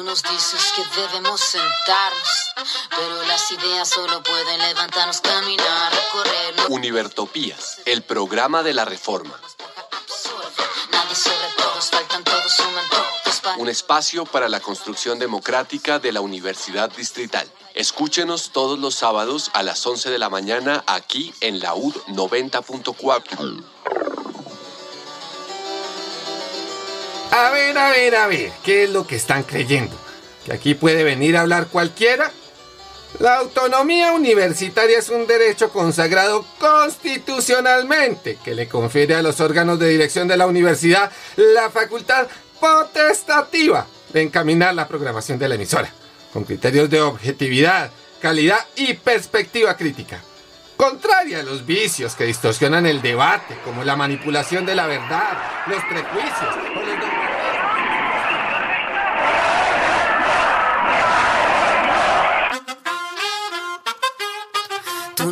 Tú nos dices que debemos sentarnos, pero las ideas solo pueden levantarnos, caminar, recorrer. Univertopías, el programa de la reforma. Nadie sobre todos, faltan todos, suman todos. Un espacio para la construcción democrática de la Universidad Distrital. Escúchenos todos los sábados a las 11 de la mañana aquí en la UD 90.4. A ver, a ver, a ver, ¿qué es lo que están creyendo? ¿Que aquí puede venir a hablar cualquiera? La autonomía universitaria es un derecho consagrado constitucionalmente que le confiere a los órganos de dirección de la universidad la facultad potestativa de encaminar la programación de la emisora, con criterios de objetividad, calidad y perspectiva crítica. Contraria a los vicios que distorsionan el debate, como la manipulación de la verdad, los prejuicios o los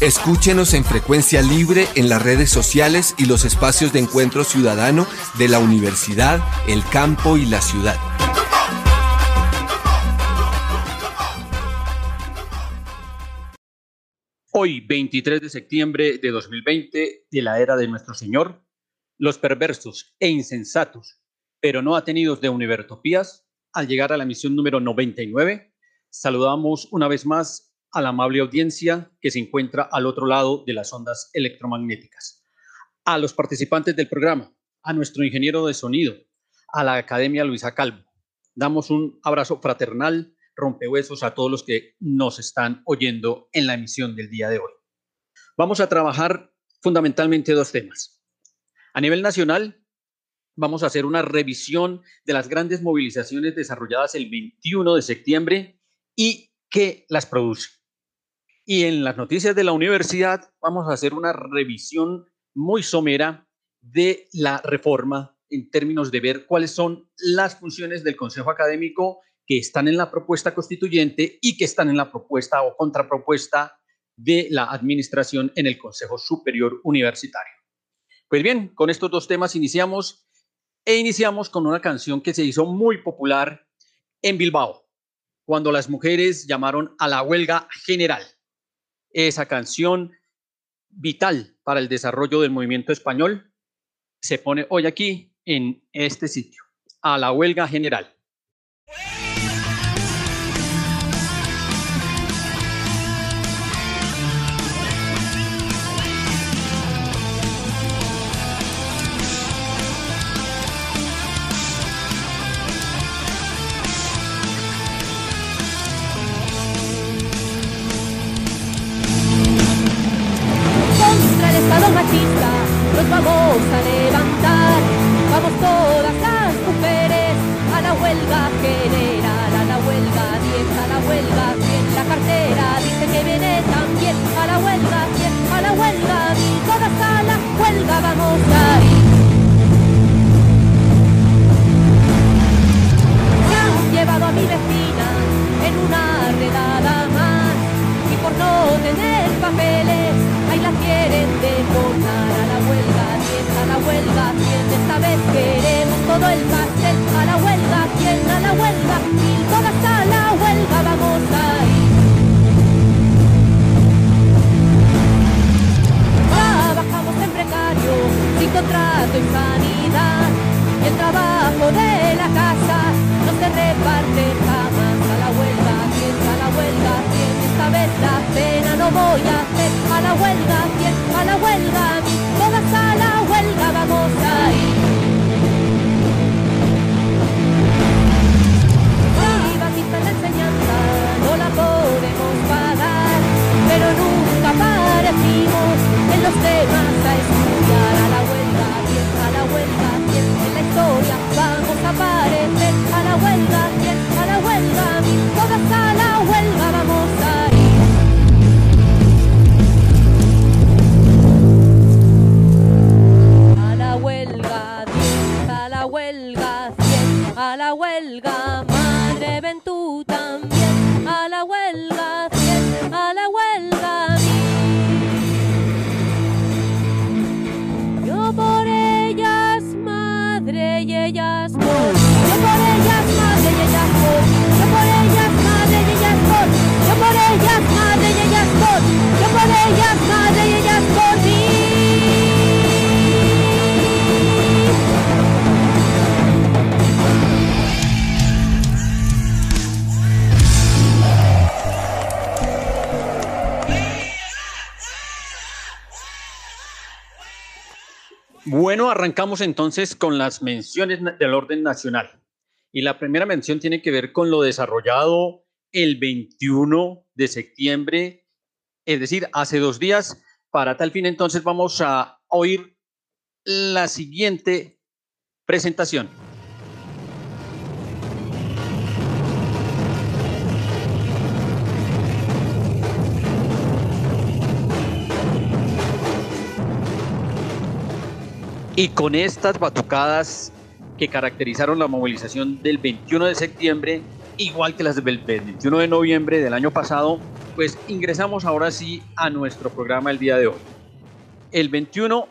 Escúchenos en frecuencia libre en las redes sociales y los espacios de encuentro ciudadano de la universidad, el campo y la ciudad. Hoy, 23 de septiembre de 2020, de la era de nuestro Señor, los perversos e insensatos, pero no atenidos de Univertopías, al llegar a la misión número 99, saludamos una vez más a la amable audiencia que se encuentra al otro lado de las ondas electromagnéticas, a los participantes del programa, a nuestro ingeniero de sonido, a la Academia Luisa Calvo. Damos un abrazo fraternal rompehuesos a todos los que nos están oyendo en la emisión del día de hoy. Vamos a trabajar fundamentalmente dos temas. A nivel nacional, vamos a hacer una revisión de las grandes movilizaciones desarrolladas el 21 de septiembre y qué las produce. Y en las noticias de la universidad, vamos a hacer una revisión muy somera de la reforma en términos de ver cuáles son las funciones del Consejo Académico que están en la propuesta constituyente y que están en la propuesta o contrapropuesta de la administración en el Consejo Superior Universitario. Pues bien, con estos dos temas iniciamos e iniciamos con una canción que se hizo muy popular en Bilbao, cuando las mujeres llamaron a la huelga general. Esa canción vital para el desarrollo del movimiento español se pone hoy aquí en este sitio, a la huelga general. Huelga 1000 todas a la huelga vamos a ir Trabajamos en precario, sin contrato y sanidad. Y el trabajo de la casa no se reparte jamás. A la huelga, quien a la huelga, quien esta vez la cena no voy a hacer. A la huelga, quien a la huelga, parecimos en los temas a arrancamos entonces con las menciones del orden nacional. Y la primera mención tiene que ver con lo desarrollado el 21 de septiembre, es decir, hace dos días. Para tal fin, entonces vamos a oír la siguiente presentación. Y con estas batucadas que caracterizaron la movilización del 21 de septiembre, igual que las del 21 de noviembre del año pasado, pues ingresamos ahora sí a nuestro programa el día de hoy. El 21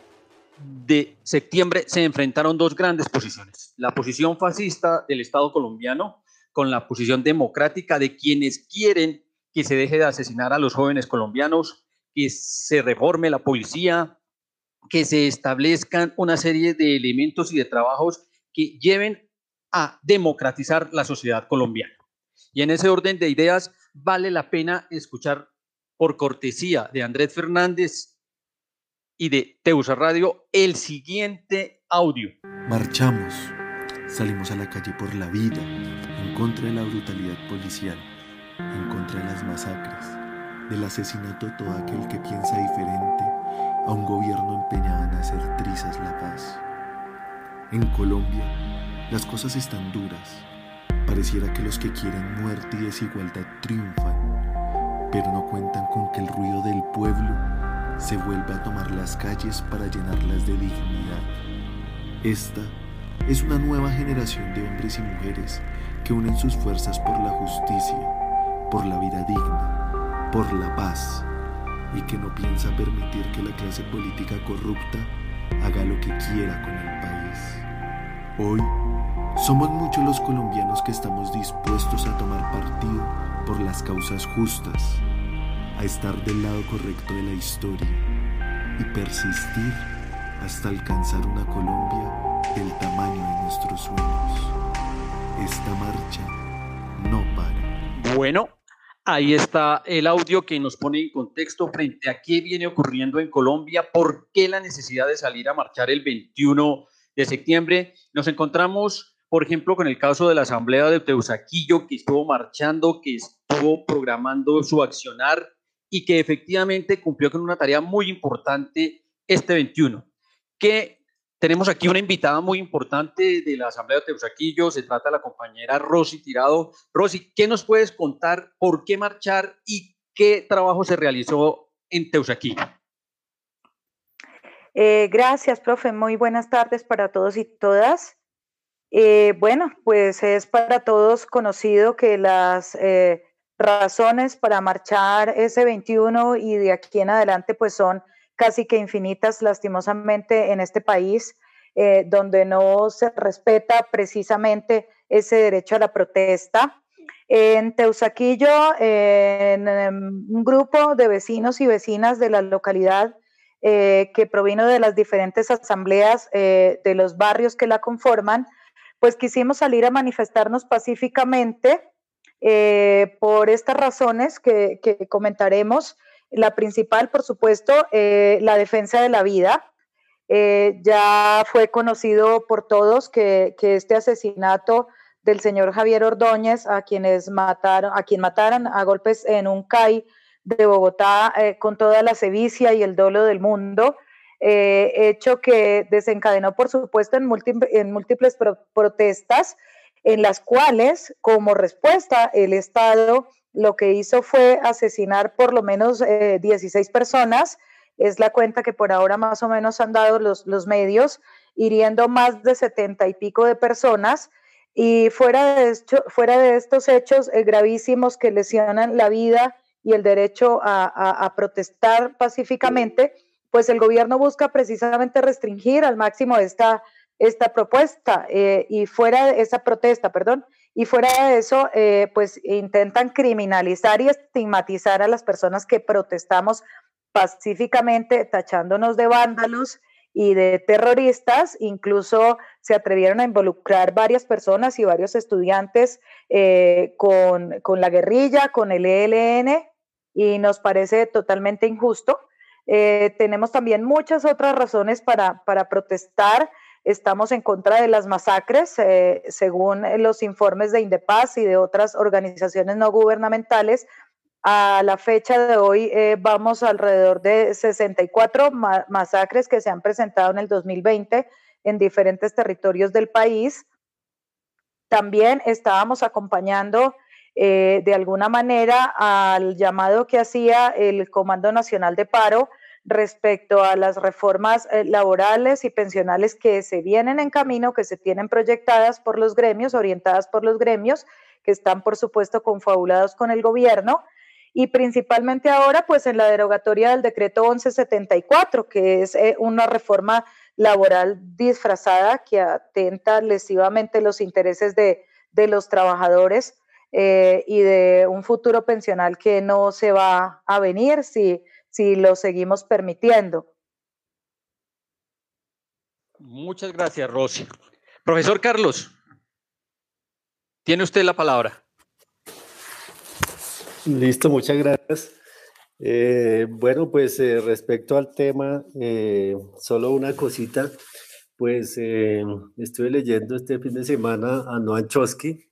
de septiembre se enfrentaron dos grandes posiciones. La posición fascista del Estado colombiano con la posición democrática de quienes quieren que se deje de asesinar a los jóvenes colombianos, que se reforme la policía, que se establezcan una serie de elementos y de trabajos que lleven a democratizar la sociedad colombiana. Y en ese orden de ideas vale la pena escuchar por cortesía de Andrés Fernández y de Teusa Radio el siguiente audio. Marchamos, salimos a la calle por la vida, en contra de la brutalidad policial, en contra de las masacres, del asesinato de todo aquel que piensa diferente a un gobierno empeñado en hacer trizas la paz. En Colombia, las cosas están duras. Pareciera que los que quieren muerte y desigualdad triunfan, pero no cuentan con que el ruido del pueblo se vuelva a tomar las calles para llenarlas de dignidad. Esta es una nueva generación de hombres y mujeres que unen sus fuerzas por la justicia, por la vida digna, por la paz y que no piensa permitir que la clase política corrupta haga lo que quiera con el país. Hoy somos muchos los colombianos que estamos dispuestos a tomar partido por las causas justas, a estar del lado correcto de la historia y persistir hasta alcanzar una Colombia del tamaño de nuestros sueños. Esta marcha no para. Bueno, Ahí está el audio que nos pone en contexto frente a qué viene ocurriendo en Colombia, por qué la necesidad de salir a marchar el 21 de septiembre. Nos encontramos, por ejemplo, con el caso de la Asamblea de Teusaquillo, que estuvo marchando, que estuvo programando su accionar y que efectivamente cumplió con una tarea muy importante este 21. ¿Qué tenemos aquí una invitada muy importante de la Asamblea de Teusaquillo, se trata de la compañera Rosy Tirado. Rosy, ¿qué nos puedes contar? ¿Por qué marchar y qué trabajo se realizó en Teusaquillo? Eh, gracias, profe. Muy buenas tardes para todos y todas. Eh, bueno, pues es para todos conocido que las eh, razones para marchar ese 21 y de aquí en adelante pues son casi que infinitas, lastimosamente, en este país, eh, donde no se respeta precisamente ese derecho a la protesta. En Teusaquillo, en, un grupo de vecinos y vecinas de la localidad eh, que provino de las diferentes asambleas eh, de los barrios que la conforman, pues quisimos salir a manifestarnos pacíficamente por estas razones que, que comentaremos la principal, por supuesto, eh, la defensa de la vida. Eh, ya fue conocido por todos que, este asesinato del señor Javier Ordóñez, a quienes mataron, a quien mataron a golpes en un CAI de Bogotá eh, con toda la sevicia y el dolo del mundo, hecho que desencadenó, por supuesto, en, en múltiples protestas, en las cuales, como respuesta, el Estado lo que hizo fue asesinar por lo menos 16 eh, personas, es la cuenta que por ahora más o menos han dado los, los medios, hiriendo más de 70 y pico de personas. Y fuera de, fuera de estos hechos eh, gravísimos que lesionan la vida y el derecho a, protestar pacíficamente, pues el gobierno busca precisamente restringir al máximo esta, esta propuesta eh, y fuera de esa protesta, perdón, y fuera de eso, eh, pues intentan criminalizar y estigmatizar a las personas que protestamos pacíficamente, tachándonos de vándalos y de terroristas. Incluso se atrevieron a involucrar varias personas y varios estudiantes eh, con, con, la guerrilla, con el ELN, y nos parece totalmente injusto. Eh, tenemos también muchas otras razones para, para protestar. Estamos en contra de las masacres, eh, según los informes de Indepaz y de otras organizaciones no gubernamentales. A la fecha de hoy eh, vamos alrededor de 64 masacres que se han presentado en el 2020 en diferentes territorios del país. También estábamos acompañando eh, de alguna manera al llamado que hacía el Comando Nacional de Paro respecto a las reformas eh, laborales y pensionales que se vienen en camino, que se tienen proyectadas por los gremios, orientadas por los gremios, que están, por supuesto, confabulados con el gobierno. Y principalmente ahora pues en la derogatoria del decreto 1174, que es eh, una reforma laboral disfrazada que atenta lesivamente los intereses de, de los trabajadores eh, y de un futuro pensional que no se va a venir si, si lo seguimos permitiendo. Muchas gracias, Rosy. Profesor Carlos, tiene usted la palabra. Listo, muchas gracias. Eh, bueno, pues eh, respecto al tema, solo una cosita, pues estuve leyendo este fin de semana a Noam Chomsky,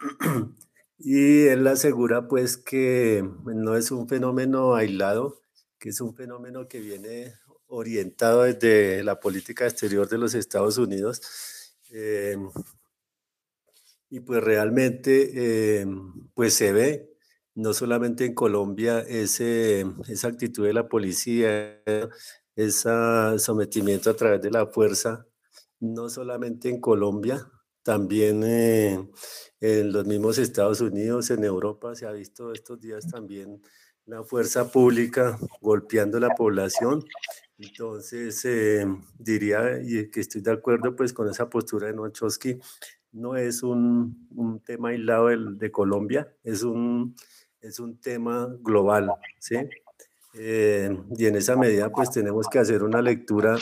y él asegura pues que no es un fenómeno aislado, que es un fenómeno que viene orientado desde la política exterior de los Estados Unidos. Eh, y pues realmente eh, pues se ve no solamente en Colombia ese, esa actitud de la policía, ese sometimiento a través de la fuerza, no solamente en Colombia, también eh, en los mismos Estados Unidos, en Europa, se ha visto estos días también la fuerza pública golpeando la población. Entonces, eh, diría y que estoy de acuerdo pues con esa postura de Nochowski, no es un, un tema aislado de, de, Colombia, es un, es un tema global, ¿sí? Eh, y en esa medida pues tenemos que hacer una lectura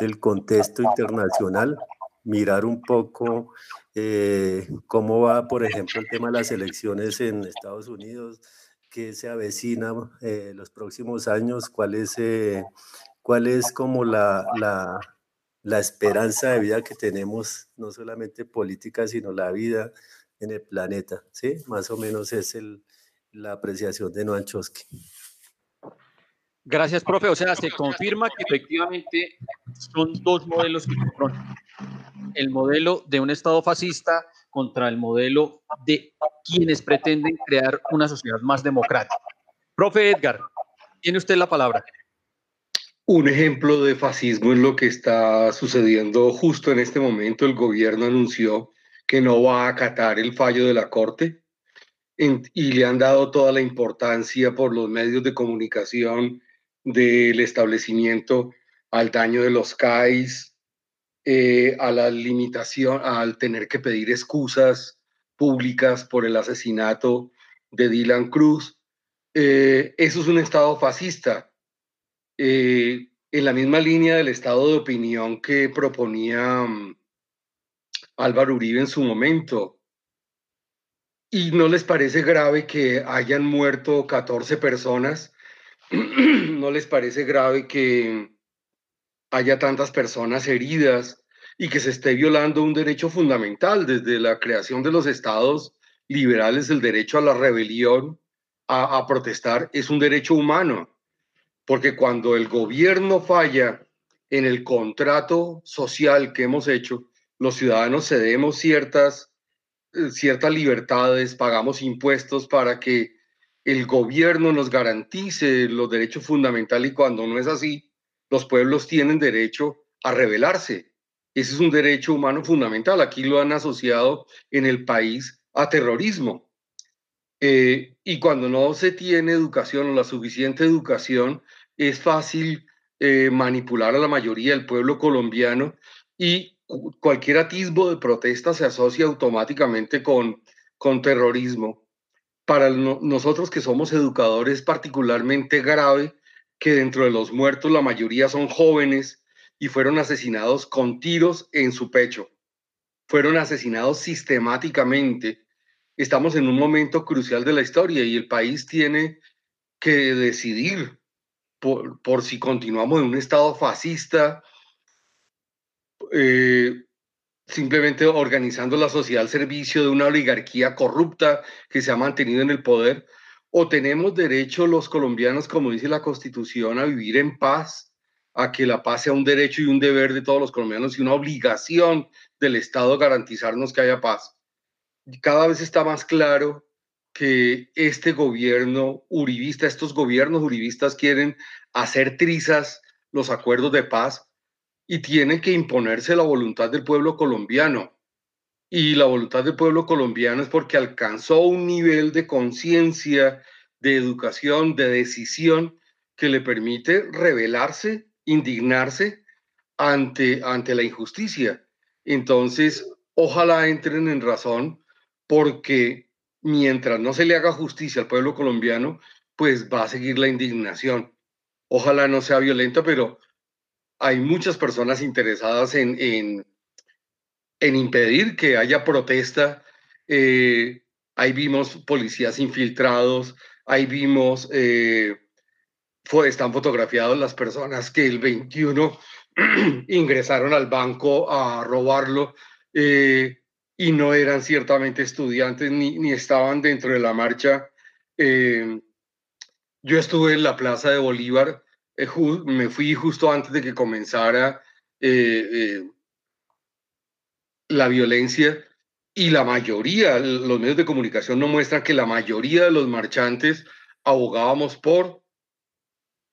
del contexto internacional, mirar un poco eh, cómo va, por ejemplo, el tema de las elecciones en Estados Unidos, qué se avecina eh, los próximos años, cuál es, eh, cuál es como la, la, esperanza de vida que tenemos, no solamente política, sino la vida en el planeta, ¿sí? Más o menos es el, la apreciación de Noam Chomsky. Gracias, profe. O sea, se confirma que efectivamente son dos modelos que el modelo de un Estado fascista contra el modelo de quienes pretenden crear una sociedad más democrática. Profe Edgar, tiene usted la palabra. Un ejemplo de fascismo es lo que está sucediendo justo en este momento. El gobierno anunció que no va a acatar el fallo de la Corte y le han dado toda la importancia por los medios de comunicación del establecimiento al daño de los CAIs, eh, a la limitación, al tener que pedir excusas públicas por el asesinato de Dylan Cruz. Eh, eso es un Estado fascista, eh, en la misma línea del estado de opinión que proponía um, Álvaro Uribe en su momento. ¿Y no les parece grave que hayan muerto 14 personas? ¿No les parece grave que haya tantas personas heridas y que se esté violando un derecho fundamental desde la creación de los estados liberales, el derecho a la rebelión, a, protestar, es un derecho humano, porque cuando el gobierno falla en el contrato social que hemos hecho, los ciudadanos cedemos ciertas, eh, ciertas libertades, pagamos impuestos para que el gobierno nos garantice los derechos fundamentales y cuando no es así, los pueblos tienen derecho a rebelarse. Ese es un derecho humano fundamental. Aquí lo han asociado en el país a terrorismo. Eh, y cuando no se tiene educación o la suficiente educación, es fácil eh, manipular a la mayoría del pueblo colombiano y cualquier atisbo de protesta se asocia automáticamente con, con terrorismo. Para nosotros que somos educadores es particularmente grave que dentro de los muertos la mayoría son jóvenes y fueron asesinados con tiros en su pecho. Fueron asesinados sistemáticamente. Estamos en un momento crucial de la historia y el país tiene que decidir por, si continuamos en un estado fascista, eh, simplemente organizando la sociedad al servicio de una oligarquía corrupta que se ha mantenido en el poder, o tenemos derecho los colombianos, como dice la Constitución, a vivir en paz, a que la paz sea un derecho y un deber de todos los colombianos y una obligación del Estado garantizarnos que haya paz. Cada vez está más claro que este gobierno uribista, estos gobiernos uribistas quieren hacer trizas los acuerdos de paz y tiene que imponerse la voluntad del pueblo colombiano. Y la voluntad del pueblo colombiano es porque alcanzó un nivel de conciencia, de educación, de decisión que le permite rebelarse, indignarse ante, ante la injusticia. Entonces, ojalá entren en razón porque mientras no se le haga justicia al pueblo colombiano, pues va a seguir la indignación. Ojalá no sea violenta, pero hay muchas personas interesadas en, en, impedir que haya protesta. Eh, ahí vimos policías infiltrados, ahí vimos, eh, fue, están fotografiados las personas que el 21 ingresaron al banco a robarlo eh, y no eran ciertamente estudiantes ni, ni estaban dentro de la marcha. yo estuve en la Plaza de Bolívar eh, me fui justo antes de que comenzara eh, eh, la violencia y la mayoría, los medios de comunicación no muestran que la mayoría de los marchantes abogábamos por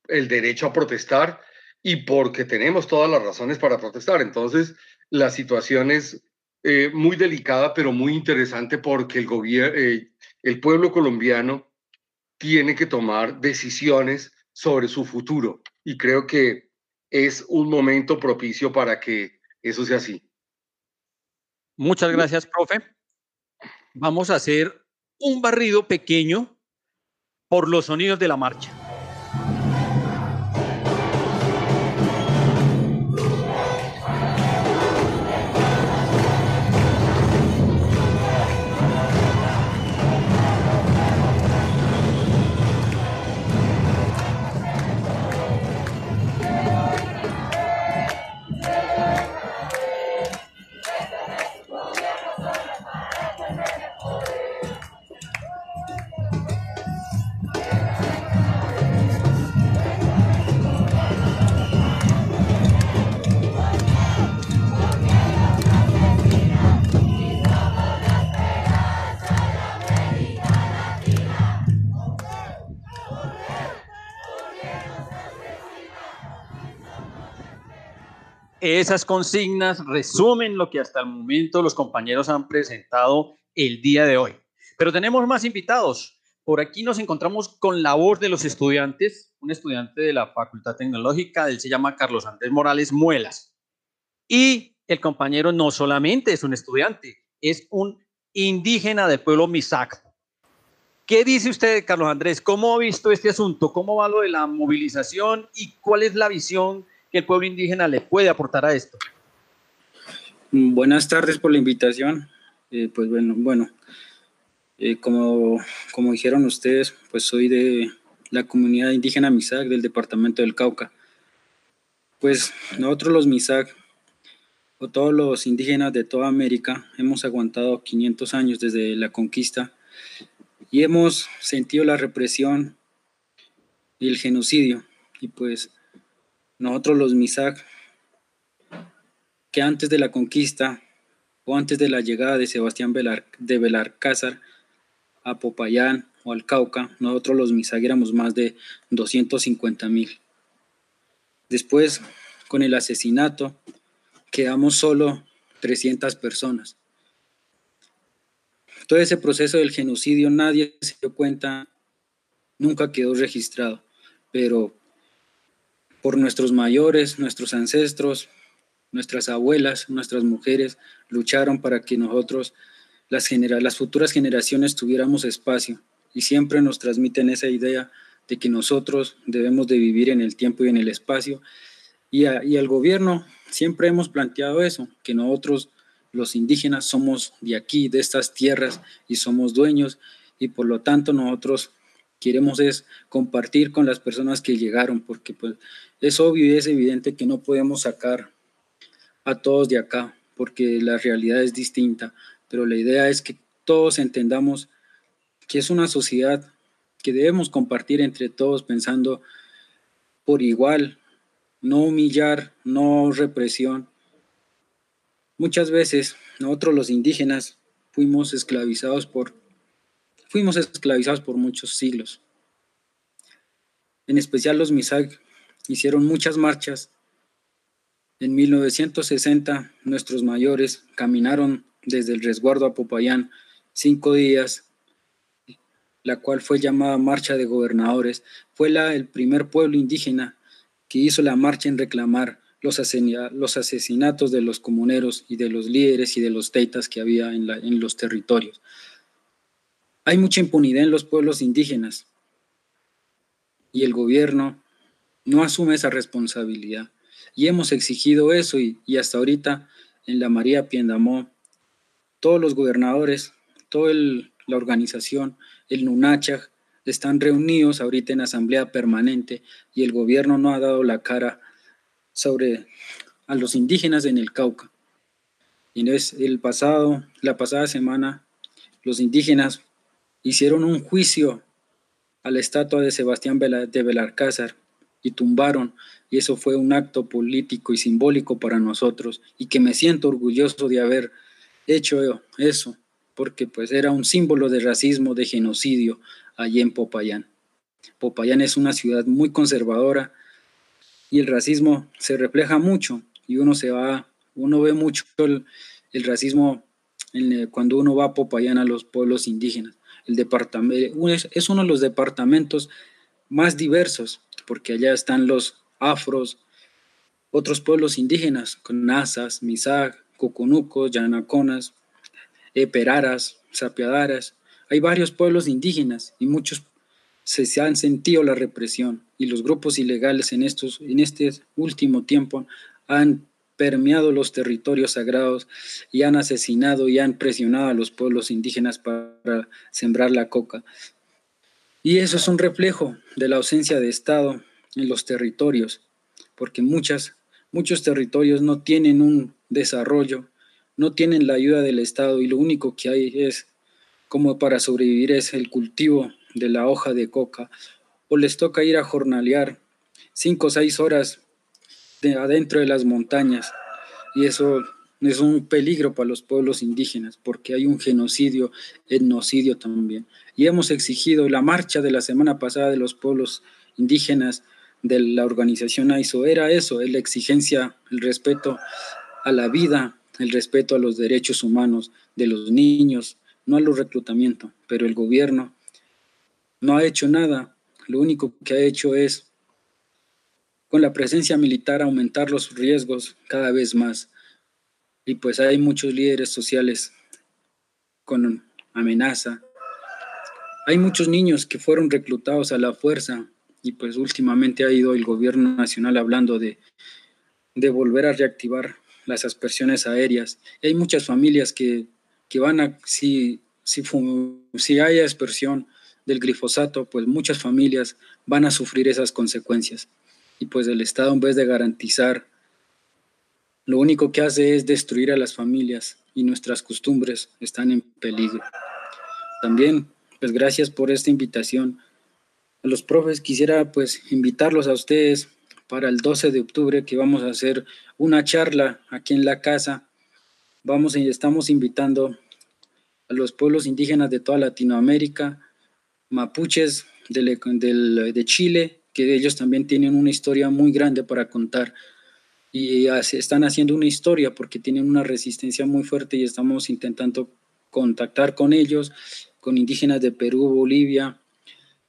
el derecho a protestar y porque tenemos todas las razones para protestar. Entonces, la situación es muy delicada, pero muy interesante porque el, gobierno, el pueblo colombiano tiene que tomar decisiones sobre su futuro. Y creo que es un momento propicio para que eso sea así. Muchas gracias, profe. Vamos a hacer un barrido pequeño por los sonidos de la marcha. Esas consignas resumen lo que hasta el momento los compañeros han presentado el día de hoy. Pero tenemos más invitados. Por aquí nos encontramos con la voz de los estudiantes, un estudiante de la Facultad Tecnológica, él se llama Carlos Andrés Morales Muelas. Y el compañero no solamente es un estudiante, es un indígena del pueblo Misac. ¿Qué dice usted, Carlos Andrés? ¿Cómo ha visto este asunto? ¿Cómo va lo de la movilización y cuál es la visión que el pueblo indígena le puede aportar a esto? Buenas tardes por la invitación. Eh, pues bueno, bueno eh, como, como dijeron ustedes, pues soy de la comunidad indígena Misac del departamento del Cauca. Pues nosotros los Misac, o todos los indígenas de toda América, hemos aguantado 500 años desde la conquista y hemos sentido la represión y el genocidio. Y pues nosotros los Misak, que antes de la conquista o antes de la llegada de Sebastián de Belarcázar a Popayán o al Cauca, nosotros los Misak éramos más de 250 mil. Después, con el asesinato, quedamos solo 300 personas. Todo ese proceso del genocidio nadie se dio cuenta, nunca quedó registrado, pero por nuestros mayores, nuestros ancestros, nuestras abuelas, nuestras mujeres lucharon para que nosotros, las, las futuras generaciones, tuviéramos espacio y siempre nos transmiten esa idea de que nosotros debemos de vivir en el tiempo y en el espacio. Y, y al gobierno siempre hemos planteado eso, que nosotros los indígenas somos de aquí, de estas tierras y somos dueños y por lo tanto nosotros queremos es compartir con las personas que llegaron porque pues es obvio y es evidente que no podemos sacar a todos de acá porque la realidad es distinta, pero la idea es que todos entendamos que es una sociedad que debemos compartir entre todos pensando por igual, no humillar, no represión. Muchas veces nosotros los indígenas fuimos esclavizados por fuimos esclavizados por muchos siglos. En especial los Misag hicieron muchas marchas. En 1960 nuestros mayores caminaron desde el resguardo a Popayán cinco días la cual fue llamada Marcha de Gobernadores, fue la, el primer pueblo indígena que hizo la marcha en reclamar los, asesinatos de los comuneros y de los líderes y de los teitas que había en los territorios. Hay mucha impunidad en los pueblos indígenas y el gobierno no asume esa responsabilidad. Y hemos exigido eso y, hasta ahorita en la María Piendamó, todos los gobernadores, toda la organización el NUNACHAG, están reunidos ahorita en asamblea permanente y el gobierno no ha dado la cara sobre a los indígenas en el Cauca. Y es el pasado, la pasada semana, los indígenas hicieron un juicio a la estatua de Sebastián de Belarcázar y tumbaron, y eso fue un acto político y simbólico para nosotros, y que me siento orgulloso de haber hecho eso porque pues era un símbolo de racismo, de genocidio allí en Popayán. Popayán es una ciudad muy conservadora y el racismo se refleja mucho y uno se va, uno ve mucho el, racismo cuando uno va a Popayán a los pueblos indígenas. El departamento es, uno de los departamentos más diversos porque allá están los afros, otros pueblos indígenas, Nazas, Misag, Coconucos, Yanaconas, eh, Peraras, Sapiadaras. Hay varios pueblos indígenas y muchos se, han sentido la represión y los grupos ilegales en, estos, en este último tiempo han permeado los territorios sagrados y han asesinado y han presionado a los pueblos indígenas para sembrar la coca. Y eso es un reflejo de la ausencia de Estado en los territorios, porque muchas, muchos territorios no tienen un desarrollo no tienen la ayuda del Estado y lo único que hay es como para sobrevivir es el cultivo de la hoja de coca o les toca ir a jornalear cinco o seis horas de adentro de las montañas y eso es un peligro para los pueblos indígenas porque hay un genocidio, etnocidio también. Y hemos exigido la marcha de la semana pasada de los pueblos indígenas de la organización AISO, era eso, es la exigencia, el respeto a la vida, el respeto a los derechos humanos de los niños, no a los reclutamientos, pero el gobierno no ha hecho nada. Lo único que ha hecho es, con la presencia militar, aumentar los riesgos cada vez más. Y pues hay muchos líderes sociales con amenaza. Hay muchos niños que fueron reclutados a la fuerza y pues últimamente ha ido el gobierno nacional hablando de, de volver a reactivar las aspersiones aéreas. hay muchas familias que, van a, si, si hay aspersión del glifosato, pues muchas familias van a sufrir esas consecuencias. Y pues el Estado en vez de garantizar, lo único que hace es destruir a las familias y nuestras costumbres están en peligro. También, pues gracias por esta invitación. A los profes quisiera pues invitarlos a ustedes para el 12 de octubre que vamos a hacer una charla aquí en la casa. Vamos y estamos invitando a los pueblos indígenas de toda Latinoamérica, mapuches de Chile, que ellos también tienen una historia muy grande para contar y están haciendo una historia porque tienen una resistencia muy fuerte y estamos intentando contactar con ellos, con indígenas de Perú, Bolivia,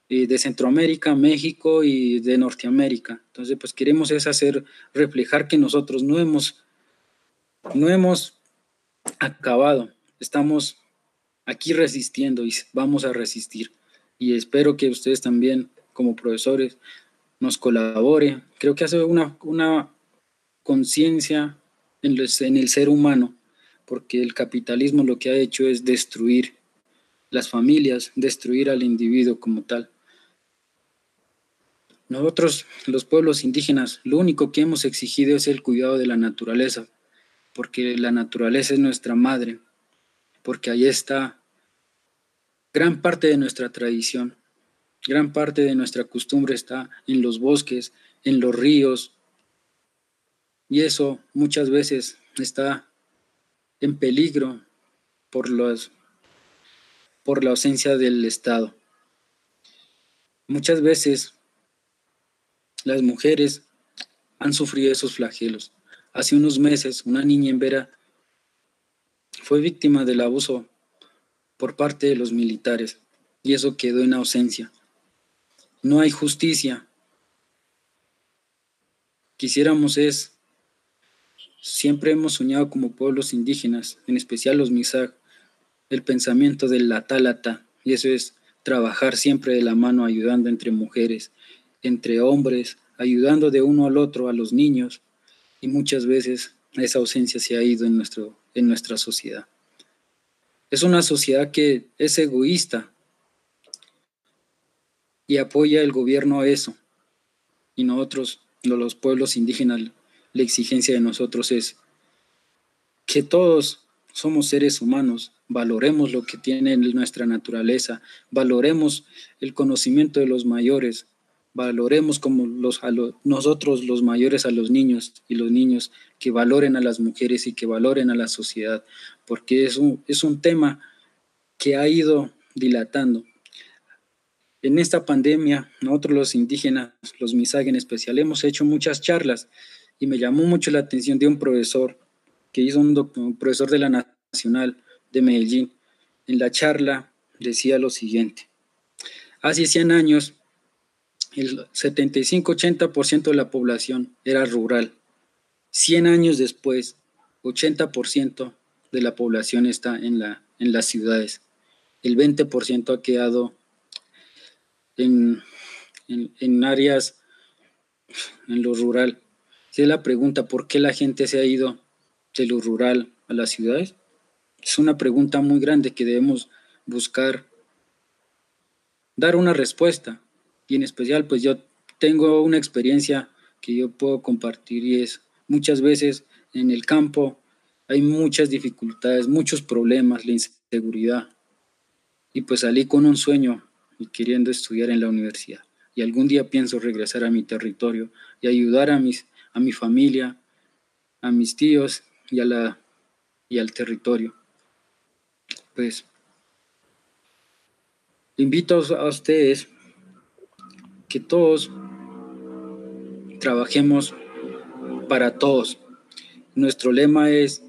de Centroamérica, México y de Norteamérica. Entonces, pues queremos es hacer, reflejar que nosotros no hemos no hemos acabado, estamos aquí resistiendo y vamos a resistir. Y espero que ustedes también, como profesores, nos colaboren. Creo que hace una, una conciencia en, en el ser humano, porque el capitalismo lo que ha hecho es destruir las familias, destruir al individuo como tal. Nosotros, los pueblos indígenas, lo único que hemos exigido es el cuidado de la naturaleza, porque la naturaleza es nuestra madre, porque ahí está gran parte de nuestra tradición, gran parte de nuestra costumbre está en los bosques, en los ríos, y eso muchas veces está en peligro por, los, por la ausencia del Estado. Muchas veces las mujeres han sufrido esos flagelos. Hace unos meses una niña en Vera fue víctima del abuso por parte de los militares y eso quedó en ausencia. No hay justicia. Quisiéramos es, siempre hemos soñado como pueblos indígenas, en especial los Misag, el pensamiento del Latalata, y eso es trabajar siempre de la mano ayudando entre mujeres, entre hombres, ayudando de uno al otro a los niños, y muchas veces esa ausencia se ha ido en, nuestro, en nuestra sociedad. Es una sociedad que es egoísta y apoya el gobierno a eso. Y nosotros, los pueblos indígenas, la exigencia de nosotros es que todos somos seres humanos, valoremos lo que tiene nuestra naturaleza, valoremos el conocimiento de los mayores, valoremos como los, nosotros los mayores a los niños y los niños que valoren a las mujeres y que valoren a la sociedad, porque es un, es un tema que ha ido dilatando. En esta pandemia, nosotros los indígenas, los misag en especial, hemos hecho muchas charlas y me llamó mucho la atención de un profesor que hizo un, un profesor de la Nacional de Medellín. En la charla decía lo siguiente, hace 100 años el 75-80% de la población era rural. 100 años después, 80% de la población está en, la, en las ciudades. El 20% ha quedado en, en, áreas, en lo rural. Si es la pregunta, ¿por qué la gente se ha ido de lo rural a las ciudades? Es una pregunta muy grande que debemos buscar dar una respuesta y en especial pues yo tengo una experiencia que yo puedo compartir y es muchas veces en el campo hay muchas dificultades, muchos problemas, la inseguridad. Y pues salí con un sueño y queriendo estudiar en la universidad. Y algún día pienso regresar a mi territorio y ayudar a, mis, a mi familia, a mis tíos y, a la, y al territorio. Pues invito a ustedes que todos trabajemos para todos. Nuestro lema es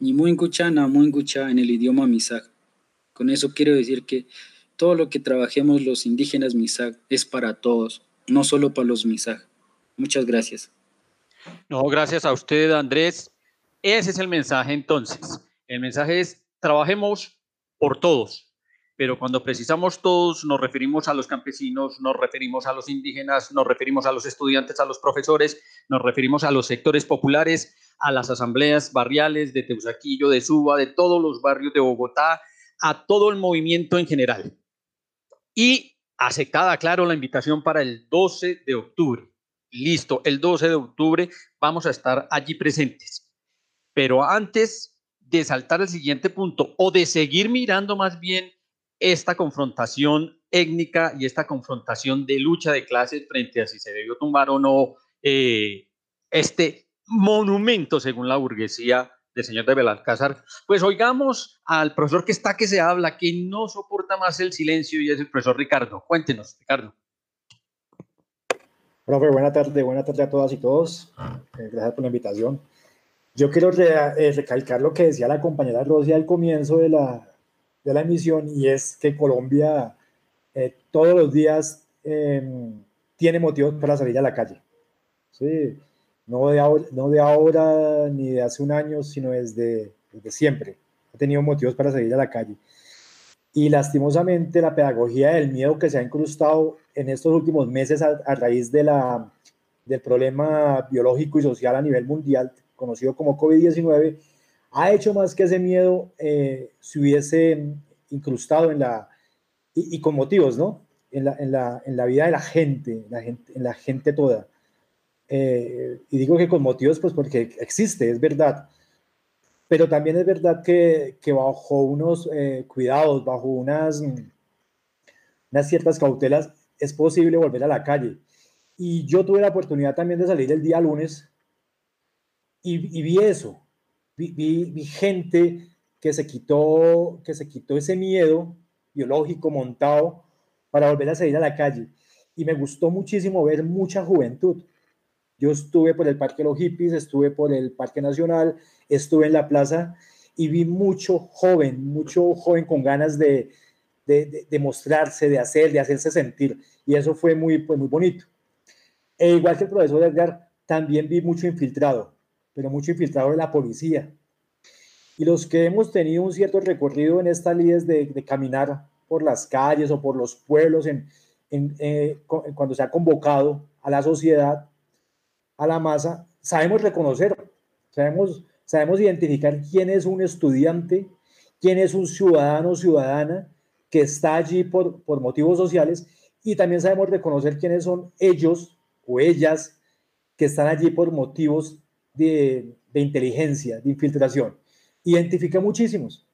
ni muy Namuingucha en el idioma Misag. Con eso quiero decir que todo lo que trabajemos los indígenas Misag es para todos, no solo para los Misag. Muchas gracias. No, gracias a usted, Andrés. Ese es el mensaje entonces. El mensaje es trabajemos por todos, pero cuando precisamos todos nos referimos a los campesinos, nos referimos a los indígenas, nos referimos a los estudiantes, a los profesores, nos referimos a los sectores populares, a las asambleas barriales de Teusaquillo, de Suba, de todos los barrios de Bogotá, a todo el movimiento en general. Y aceptada, claro, la invitación para el 12 de octubre. Listo, el 12 de octubre vamos a estar allí presentes. Pero antes de saltar al siguiente punto o de seguir mirando más bien esta confrontación étnica y esta confrontación de lucha de clases frente a si se debió tumbar o no eh, este monumento, según la burguesía del señor de Belalcázar, pues oigamos al profesor que está que se habla, que no soporta más el silencio y es el profesor Ricardo. Cuéntenos, Ricardo. Profe, buena tarde, buena tarde a todas y todos. Eh, gracias por la invitación. Yo quiero eh, recalcar lo que decía la compañera Rosia al comienzo de la, de emisión y es que Colombia eh, todos los días em, tiene motivos para salir a la calle. ¿sí? No de, ahora, ni de hace un año, sino desde, desde siempre. Ha tenido motivos para salir a la calle. Y lastimosamente la pedagogía del miedo que se ha incrustado en estos últimos meses a, raíz de la, del problema biológico y social a nivel mundial, conocido como COVID-19, ha hecho más que ese miedo eh, se hubiese incrustado en la, y, con motivos, ¿no? En la, en, la, en la, vida de la gente, la gente, en la gente toda. Eh, y digo que con motivos, pues porque existe, es verdad. Pero también es verdad que, que bajo unos eh, cuidados, bajo unas, unas ciertas cautelas, es posible volver a la calle. Y yo tuve la oportunidad también de salir el día lunes y, y vi eso. Vi, vi, vi, gente que se, quitó, que se quitó ese miedo biológico montado para volver a salir a la calle. Y me gustó muchísimo ver mucha juventud yo estuve por el Parque Los Hippies, estuve por el Parque Nacional, estuve en la plaza y vi mucho joven, mucho joven con ganas de, de, mostrarse, de hacer, de hacerse sentir. Y eso fue muy, pues, muy bonito. E igual que el profesor Edgar, también vi mucho infiltrado, pero mucho infiltrado de la policía. Y los que hemos tenido un cierto recorrido en esta líneas de, de caminar por las calles o por los pueblos en, eh, cuando se ha convocado a la sociedad, a la masa, sabemos reconocer, sabemos, sabemos identificar quién es un estudiante, quién es un ciudadano o ciudadana que está allí por, por motivos sociales y también sabemos reconocer quiénes son ellos o ellas que están allí por motivos de, de inteligencia, de infiltración. Identifica muchísimos,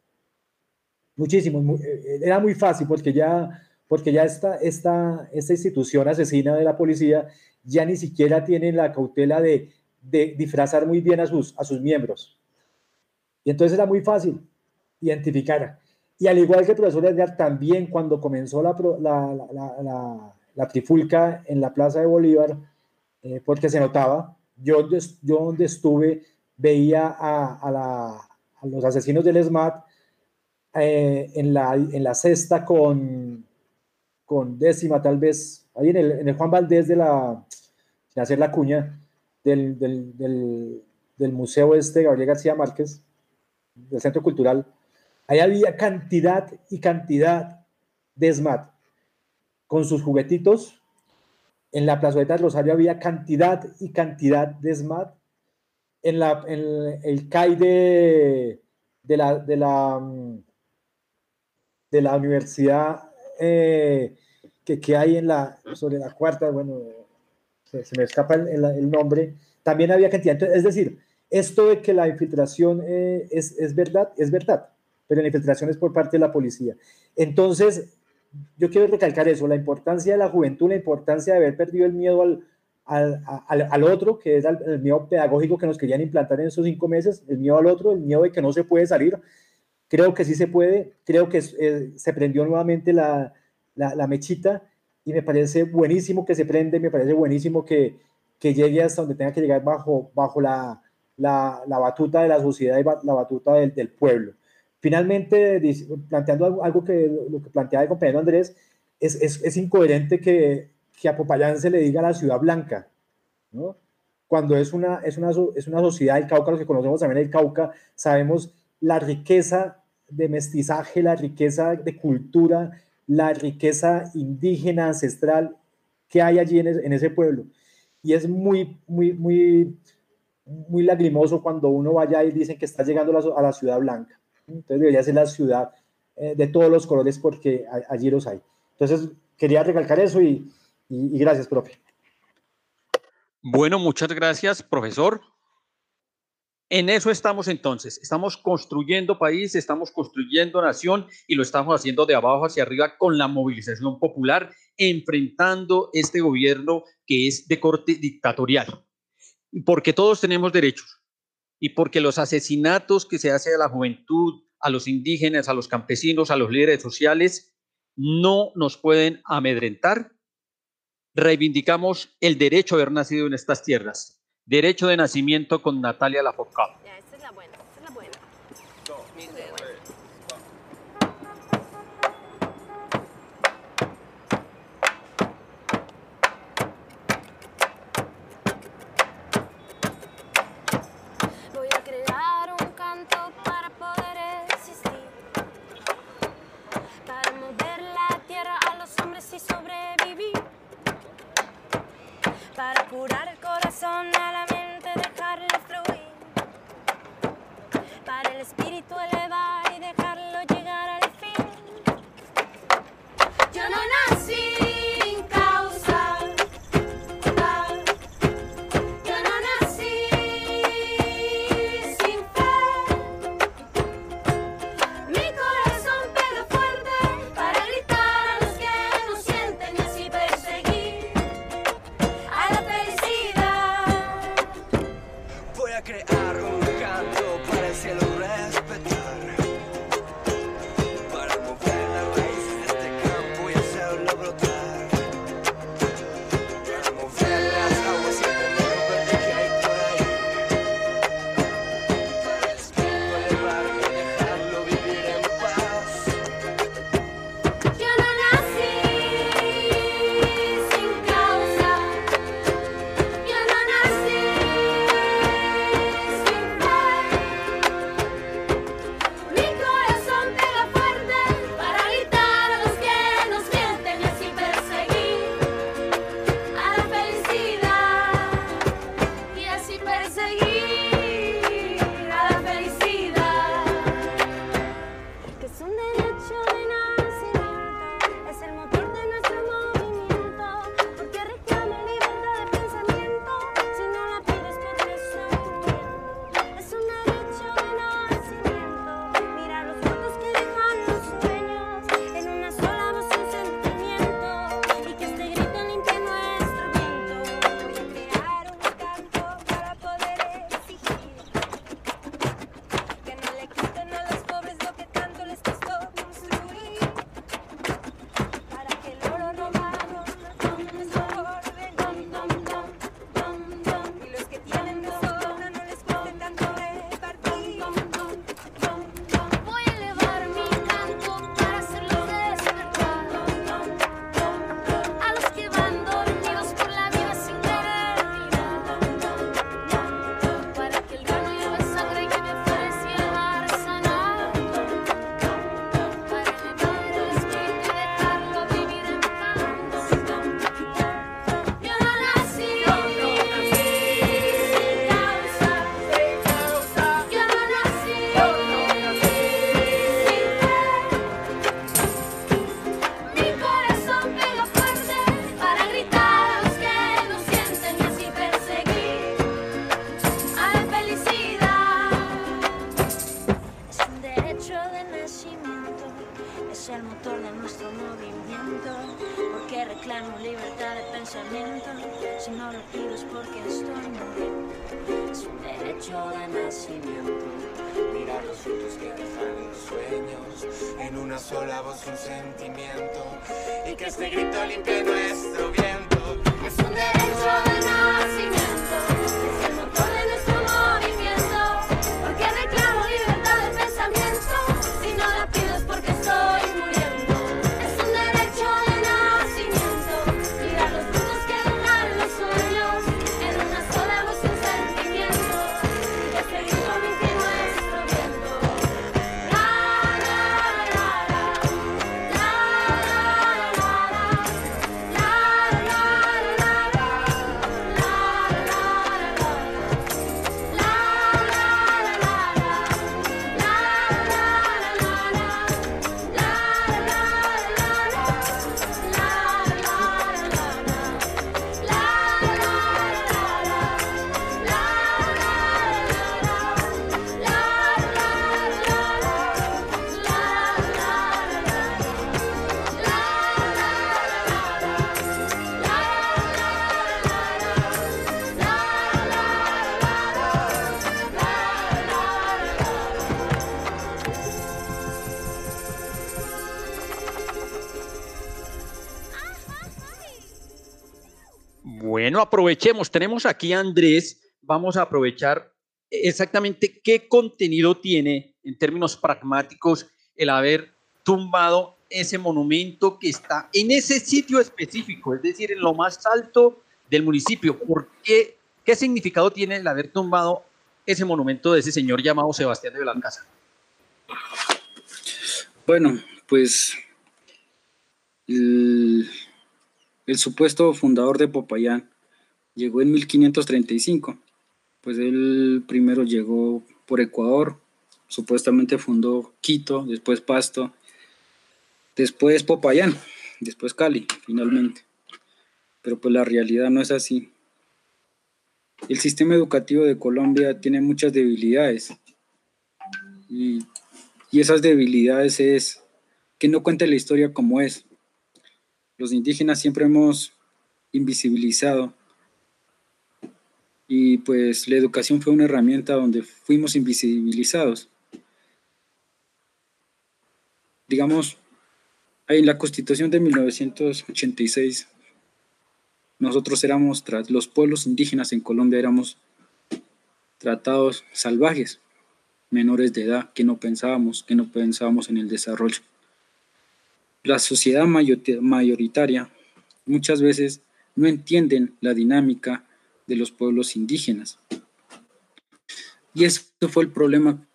muchísimos. Eh, era muy fácil porque ya, porque ya esta, esta, esta institución asesina de la policía ya ni siquiera tienen la cautela de, disfrazar muy bien a sus, a sus miembros. Y entonces era muy fácil identificar. Y al igual que el profesor Edgar, también cuando comenzó la, la, trifulca en la Plaza de Bolívar, eh, porque se notaba, yo, yo donde estuve veía a, los asesinos del SMAT eh, en, la, en la cesta con, con décima, tal vez, ahí en el, en el Juan Valdés de la, de hacer la cuña del, del, del, Museo este Gabriel García Márquez, del Centro Cultural, ahí había cantidad y cantidad de SMAT con sus juguetitos. En la plazoleta de Rosario había cantidad y cantidad de SMAT. En, la, en el CAI de, la, de, la, de la universidad eh, que, que, hay en la, sobre la cuarta, bueno, se, me escapa el, nombre, también había cantidad. es decir, esto de que la infiltración eh, es, es, verdad, es verdad, pero la infiltración es por parte de la policía. Entonces, yo quiero recalcar eso, la importancia de la juventud, la importancia de haber perdido el miedo al, al, al, otro, que es el miedo pedagógico que nos querían implantar en esos cinco meses, el miedo al otro, el miedo de que no se puede salir. Creo que sí se puede, creo que eh, se prendió nuevamente la, la, la mechita y me parece buenísimo que se prende, me parece buenísimo que, que llegue hasta donde tenga que llegar bajo, bajo la, la, la batuta de la sociedad y la batuta del, del, pueblo. Finalmente, planteando algo, que lo que planteaba el compañero Andrés, es, es, es incoherente que, que a Popayán se le diga la ciudad blanca, ¿no? Cuando es una, es, una, es una sociedad del Cauca, los que conocemos también el Cauca, sabemos la riqueza de mestizaje, la riqueza de cultura, la riqueza indígena ancestral que hay allí en, ese pueblo. Y es muy, muy, muy, muy lagrimoso cuando uno vaya y dicen que está llegando a la, ciudad blanca. Entonces debería ser la ciudad eh, de todos los colores porque allí los hay. Entonces quería recalcar eso y, y gracias, profe. Bueno, muchas gracias, profesor. En eso estamos entonces, estamos construyendo país, estamos construyendo nación y lo estamos haciendo de abajo hacia arriba con la movilización popular, enfrentando este gobierno que es de corte dictatorial. Porque todos tenemos derechos y porque los asesinatos que se hace a la juventud, a los indígenas, a los campesinos, a los líderes sociales, no nos pueden amedrentar. Reivindicamos el derecho a haber nacido en estas tierras, Derecho de nacimiento con Natalia Lafourcade. Ya, esta es la buena, esta es la buena. Voy a crear un canto para poder existir, para mover la tierra a los hombres y sobrevivir, para curar el corazón a El espíritu este grito limpie aprovechemos. Tenemos aquí a Andrés. Vamos a aprovechar exactamente qué contenido tiene en términos pragmáticos el haber tumbado ese monumento que está en ese sitio específico, es decir, en lo más alto del municipio. ¿Por qué? ¿Qué significado tiene el haber tumbado ese monumento de ese señor llamado Sebastián de Belalcázar? Bueno, pues el, el supuesto fundador de Popayán llegó en 1535. Pues él primero llegó por Ecuador, supuestamente fundó Quito, después Pasto, después Popayán, después Cali, finalmente. Pero pues la realidad no es así. El sistema educativo de Colombia tiene muchas debilidades. Y, y esas debilidades es que no cuenta la historia como es. Los indígenas siempre hemos invisibilizado y pues la educación fue una herramienta donde fuimos invisibilizados. Digamos, en la constitución de 1986, nosotros éramos, los pueblos indígenas en Colombia éramos tratados salvajes, menores de edad, que no pensábamos, que no pensábamos en el desarrollo. La sociedad mayoritaria muchas veces no entienden la dinámica de los pueblos indígenas. Y eso fue el problema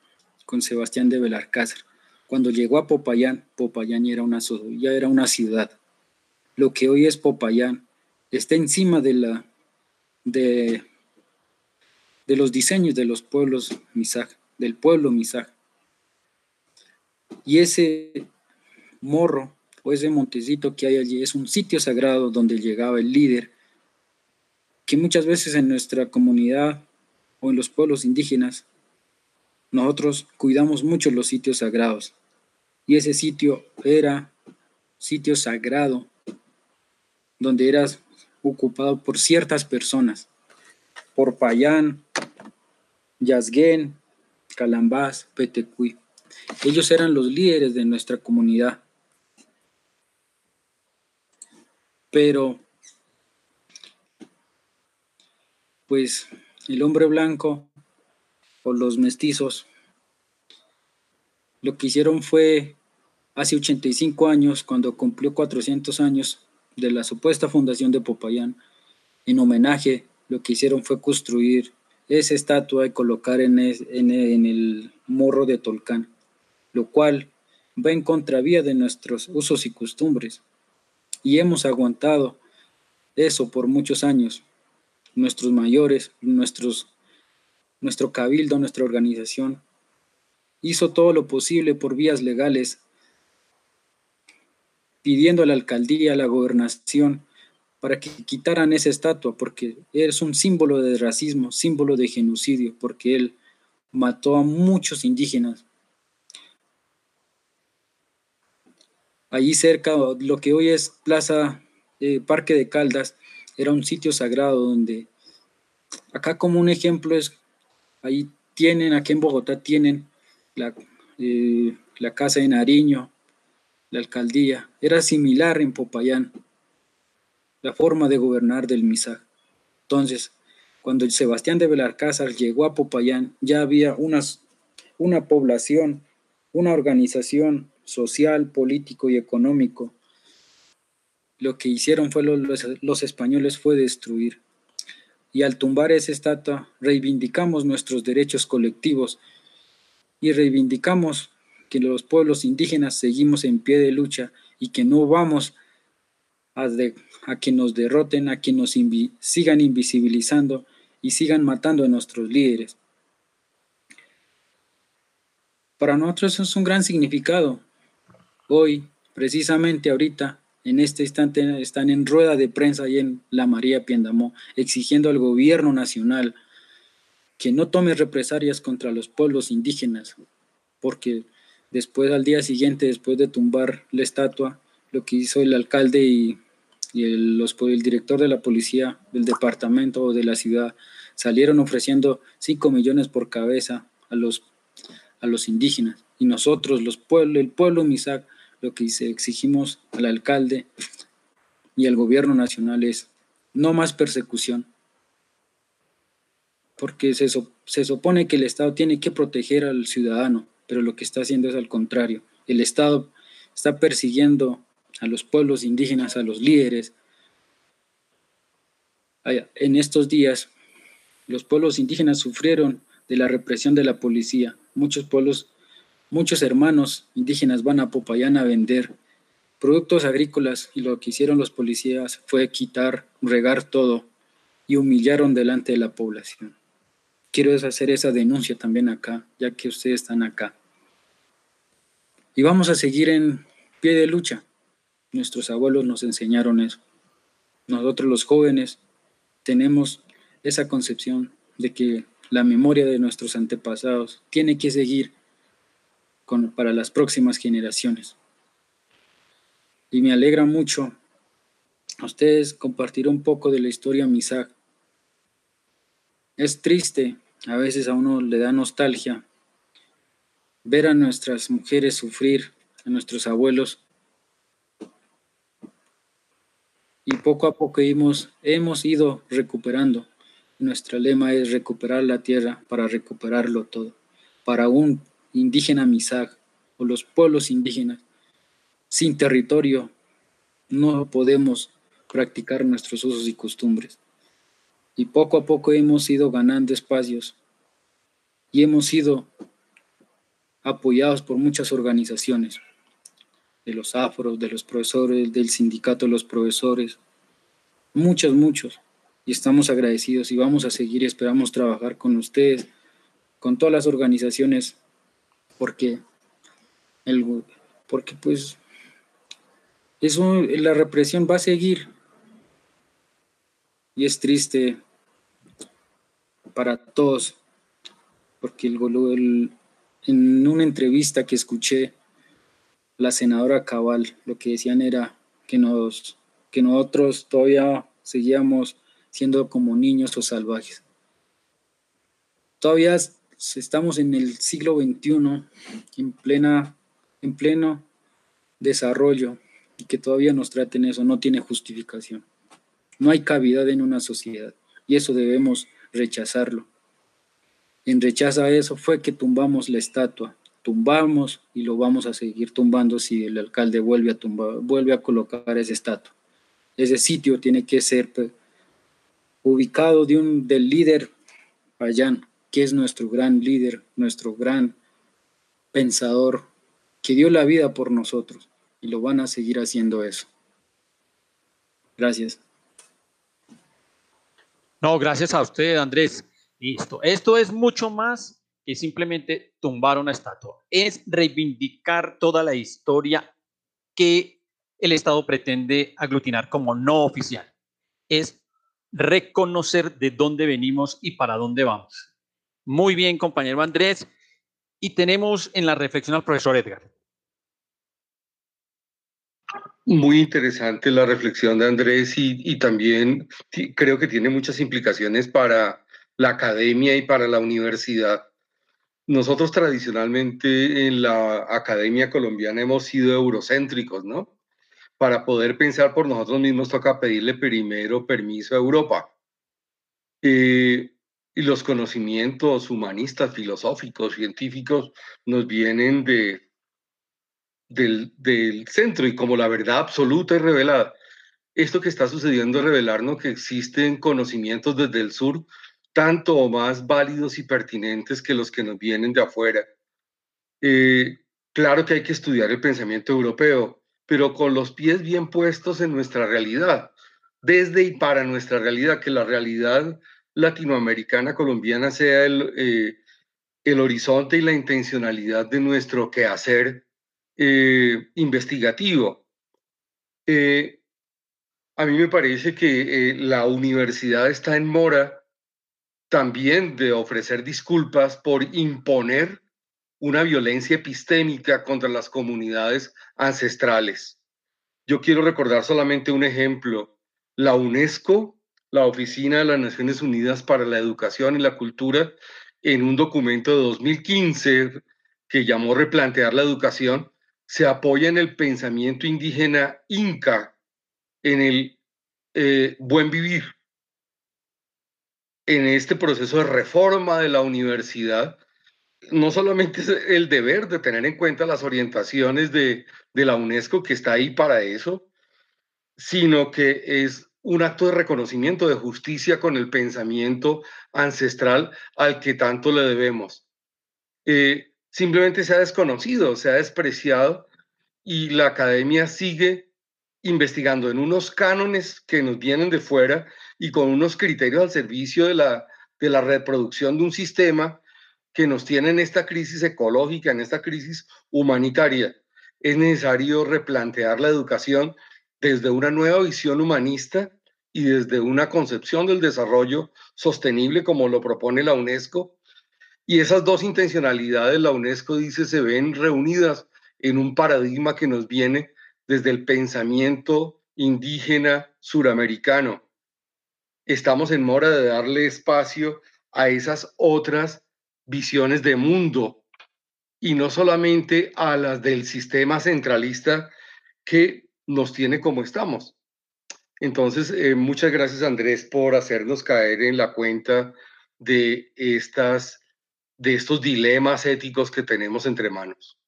con Sebastián de Belalcázar. Cuando llegó a Popayán, Popayán ya era una, ya era una ciudad. Lo que hoy es Popayán está encima de, la, de, de los diseños de los pueblos Misaj, del pueblo Misaj. Y ese morro o ese montecito que hay allí es un sitio sagrado donde llegaba el líder que muchas veces en nuestra comunidad o en los pueblos indígenas, nosotros cuidamos mucho los sitios sagrados. Y ese sitio era sitio sagrado, donde era ocupado por ciertas personas, por Payán, Yazguén, Calambás, Petecuy. Ellos eran los líderes de nuestra comunidad. Pero pues el hombre blanco o los mestizos lo que hicieron fue hace 85 años, cuando cumplió 400 años de la supuesta fundación de Popayán, en homenaje, lo que hicieron fue construir esa estatua y colocar en, en el morro de Tolcán, lo cual va en contravía de nuestros usos y costumbres. Y hemos aguantado eso por muchos años nuestros mayores, nuestros, nuestro cabildo, nuestra organización, hizo todo lo posible por vías legales, pidiendo a la alcaldía, a la gobernación, para que quitaran esa estatua, porque es un símbolo de racismo, símbolo de genocidio, porque él mató a muchos indígenas. Allí cerca, lo que hoy es Plaza eh, Parque de Caldas, era un sitio sagrado donde, acá como un ejemplo es, ahí tienen, aquí en Bogotá tienen la, eh, la Casa de Nariño, la alcaldía, era similar en Popayán, la forma de gobernar del MISAC. Entonces, cuando Sebastián de Belarcázar llegó a Popayán, ya había unas, una población, una organización social, político y económico. Lo que hicieron fue los, españoles fue destruir. Y al tumbar esa estatua, reivindicamos nuestros derechos colectivos y reivindicamos que los pueblos indígenas seguimos en pie de lucha y que no vamos a, que nos derroten, a que nos sigan invisibilizando y sigan matando a nuestros líderes. Para nosotros es un gran significado. Hoy, precisamente ahorita, en este instante, están en rueda de prensa ahí en La María Piendamó, exigiendo al gobierno nacional que no tome represalias contra los pueblos indígenas, porque después al día siguiente, después de tumbar la estatua, lo que hizo el alcalde y, el, director de la policía del departamento o de la ciudad salieron ofreciendo 5 millones por cabeza a los, a los indígenas. Y nosotros, los pueblos, el pueblo Misac, lo que exigimos al alcalde y al gobierno nacional es no más persecución, porque se, se supone que el Estado tiene que proteger al ciudadano, pero lo que está haciendo es al contrario. El Estado está persiguiendo a los pueblos indígenas, a los líderes. En estos días, los pueblos indígenas sufrieron de la represión de la policía. Muchos pueblos, muchos hermanos indígenas van a Popayán a vender productos agrícolas y lo que hicieron los policías fue quitar, regar todo y humillaron delante de la población quiero hacer esa denuncia también acá, ya que ustedes están acá. Y vamos a seguir en pie de lucha. Nuestros abuelos nos enseñaron eso. Nosotros los jóvenes tenemos esa concepción de que la memoria de nuestros antepasados tiene que seguir para las próximas generaciones. Y me alegra mucho a ustedes compartir un poco de la historia Misak es triste, a veces a uno le da nostalgia ver a nuestras mujeres sufrir, a nuestros abuelos. Y poco a poco hemos, hemos ido recuperando. Nuestra lema es recuperar la tierra para recuperarlo todo. Para un indígena misag o los pueblos indígenas, sin territorio no podemos practicar nuestros usos y costumbres. Y poco a poco hemos ido ganando espacios y hemos sido apoyados por muchas organizaciones, de los afros, de los profesores, del sindicato de los profesores, muchos, muchos, y estamos agradecidos y vamos a seguir y esperamos trabajar con ustedes, con todas las organizaciones, porque, el, porque pues eso, la represión va a seguir. Y es triste para todos, porque el, en una entrevista que escuché, la senadora Cabal, lo que decían era que, nos, que nosotros todavía seguíamos siendo como niños o salvajes. Todavía estamos en el siglo XXI, en, plena, en pleno desarrollo, y que todavía nos traten eso no tiene justificación. No hay cavidad en una sociedad, y eso debemos rechazarlo. En rechazo a eso fue que tumbamos la estatua, tumbamos y lo vamos a seguir tumbando si el alcalde vuelve a tumbar, vuelve a colocar esa estatua. Ese sitio tiene que ser pues, ubicado de un, del líder Payán, que es nuestro gran líder, nuestro gran pensador, que dio la vida por nosotros y lo van a seguir haciendo eso. Gracias. No, gracias a usted, Andrés. Listo. Esto es mucho más que simplemente tumbar una estatua. Es reivindicar toda la historia que el Estado pretende aglutinar como no oficial. Es reconocer de dónde venimos y para dónde vamos. Muy bien, compañero Andrés. Y tenemos en la reflexión al profesor Edgar. Muy interesante la reflexión de Andrés y, también creo que tiene muchas implicaciones para la academia y para la universidad. Nosotros tradicionalmente en la academia colombiana hemos sido eurocéntricos, ¿no? Para poder pensar por nosotros mismos toca pedirle primero permiso a Europa. Eh, y los conocimientos humanistas, filosóficos, científicos nos vienen de, del, del, centro y como la verdad absoluta y revelada. Esto que está sucediendo es revelarnos que existen conocimientos desde el sur tanto o más válidos y pertinentes que los que nos vienen de afuera. Eh, claro que hay que estudiar el pensamiento europeo, pero con los pies bien puestos en nuestra realidad, desde y para nuestra realidad, que la realidad latinoamericana, colombiana sea el, eh, el horizonte y la intencionalidad de nuestro quehacer eh, investigativo. Eh, a mí me parece que la universidad está en mora también de ofrecer disculpas por imponer una violencia epistémica contra las comunidades ancestrales. Yo quiero recordar solamente un ejemplo. La UNESCO, la Oficina de las Naciones Unidas para la Educación y la Cultura, en un documento de 2015 que llamó Replantear la Educación, se apoya en el pensamiento indígena inca, en el eh, buen vivir. En este proceso de reforma de la universidad, no solamente es el deber de tener en cuenta las orientaciones de, de la UNESCO, que está ahí para eso, sino que es un acto de reconocimiento, de justicia con el pensamiento ancestral al que tanto le debemos. Eh, simplemente se ha desconocido, se ha despreciado y la academia sigue investigando en unos cánones que nos vienen de fuera y con unos criterios al servicio de la, de la reproducción de un sistema que nos tiene en esta crisis ecológica, en esta crisis humanitaria. Es necesario replantear la educación desde una nueva visión humanista y desde una concepción del desarrollo sostenible como lo propone la UNESCO y esas dos intencionalidades, la UNESCO dice, se ven reunidas en un paradigma que nos viene desde el pensamiento indígena suramericano. Estamos en mora de darle espacio a esas otras visiones de mundo y no solamente a las del sistema centralista que nos tiene como estamos. Entonces, eh, muchas gracias Andrés por hacernos caer en la cuenta de estas de estos dilemas éticos que tenemos entre manos.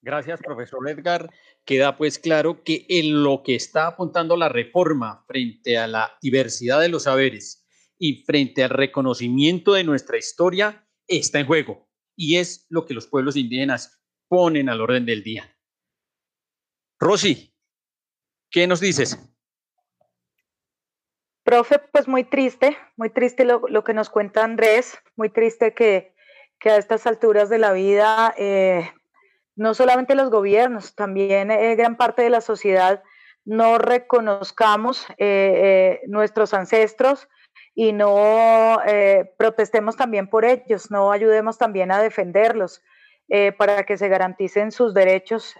Gracias, profesor Edgar. Queda pues claro que en lo que está apuntando la reforma frente a la diversidad de los saberes y frente al reconocimiento de nuestra historia está en juego y es lo que los pueblos indígenas ponen al orden del día. Rosy, ¿qué nos dices? Profe, pues muy triste, muy triste lo, que nos cuenta Andrés, muy triste que, que a estas alturas de la vida, eh, no solamente los gobiernos, también eh, gran parte de la sociedad no reconozcamos eh, nuestros ancestros y no protestemos también por ellos, no ayudemos también a defenderlos para que se garanticen sus derechos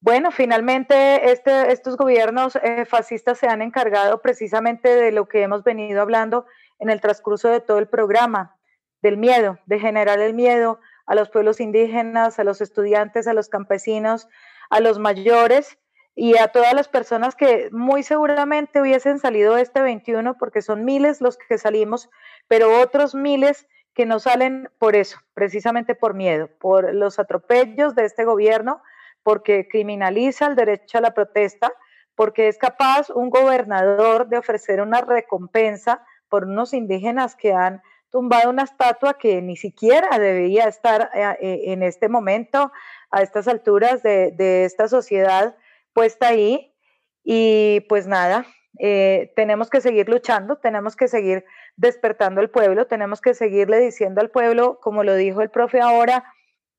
bueno, finalmente este, estos gobiernos eh, fascistas se han encargado precisamente de lo que hemos venido hablando en el transcurso de todo el programa, del miedo, de generar el miedo a los pueblos indígenas, a los estudiantes, a los campesinos, a los mayores y a todas las personas que muy seguramente hubiesen salido este 21, porque son miles los que salimos, pero otros miles que no salen por eso, precisamente por miedo, por los atropellos de este gobierno porque criminaliza el derecho a la protesta, porque es capaz un gobernador de ofrecer una recompensa por unos indígenas que han tumbado una estatua que ni siquiera debería estar eh, eh, en este momento, a estas alturas de, esta sociedad puesta ahí. Y pues nada, eh, tenemos que seguir luchando, tenemos que seguir despertando al pueblo, tenemos que seguirle diciendo al pueblo, como lo dijo el profe ahora,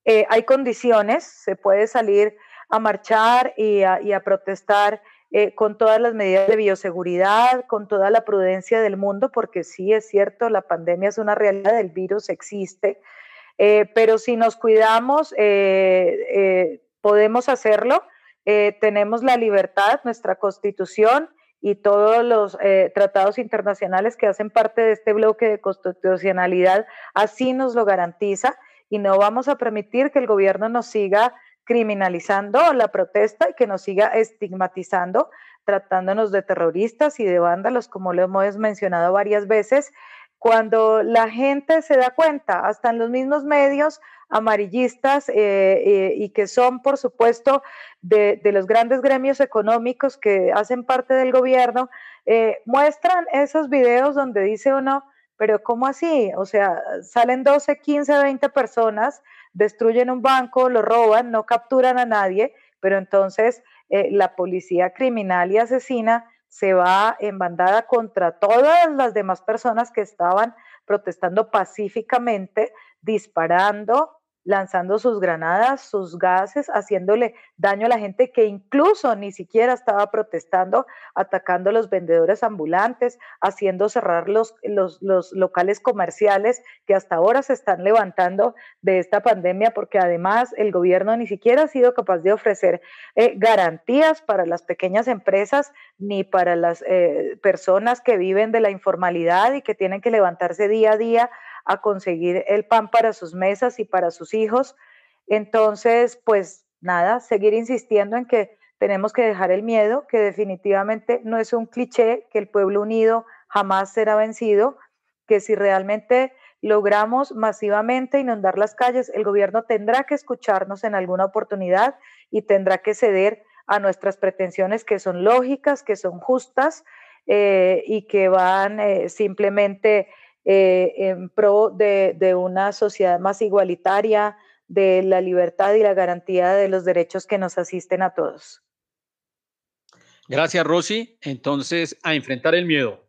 eh, hay condiciones, se puede salir a marchar y a, protestar eh, con todas las medidas de bioseguridad, con toda la prudencia del mundo, porque sí es cierto, la pandemia es una realidad, el virus existe, eh, pero si nos cuidamos, podemos hacerlo, eh, tenemos la libertad, nuestra constitución y todos los eh, tratados internacionales que hacen parte de este bloque de constitucionalidad, así nos lo garantiza y no vamos a permitir que el gobierno nos siga criminalizando la protesta y que nos siga estigmatizando, tratándonos de terroristas y de vándalos, como lo hemos mencionado varias veces, cuando la gente se da cuenta, hasta en los mismos medios amarillistas eh, eh, y que son, por supuesto, de, los grandes gremios económicos que hacen parte del gobierno, eh, muestran esos videos donde dice uno, pero ¿cómo así? O sea, salen 12, 15, 20 personas, destruyen un banco, lo roban, no capturan a nadie, pero entonces la policía criminal y asesina se va en bandada contra todas las demás personas que estaban protestando pacíficamente, disparando, lanzando sus granadas, sus gases, haciéndole daño a la gente que incluso ni siquiera estaba protestando, atacando a los vendedores ambulantes, haciendo cerrar los, los, locales comerciales que hasta ahora se están levantando de esta pandemia, porque además el gobierno ni siquiera ha sido capaz de ofrecer eh, garantías para las pequeñas empresas ni para las eh, personas que viven de la informalidad y que tienen que levantarse día a día a conseguir el pan para sus mesas y para sus hijos. Entonces, pues nada, seguir insistiendo en que tenemos que dejar el miedo, que definitivamente no es un cliché, que el pueblo unido jamás será vencido, que si realmente logramos masivamente inundar las calles, el gobierno tendrá que escucharnos en alguna oportunidad y tendrá que ceder a nuestras pretensiones que son lógicas, que son justas eh, y que van eh, simplemente eh, en pro de, una sociedad más igualitaria, de la libertad y la garantía de los derechos que nos asisten a todos. Gracias, Rosy. Entonces, a enfrentar el miedo.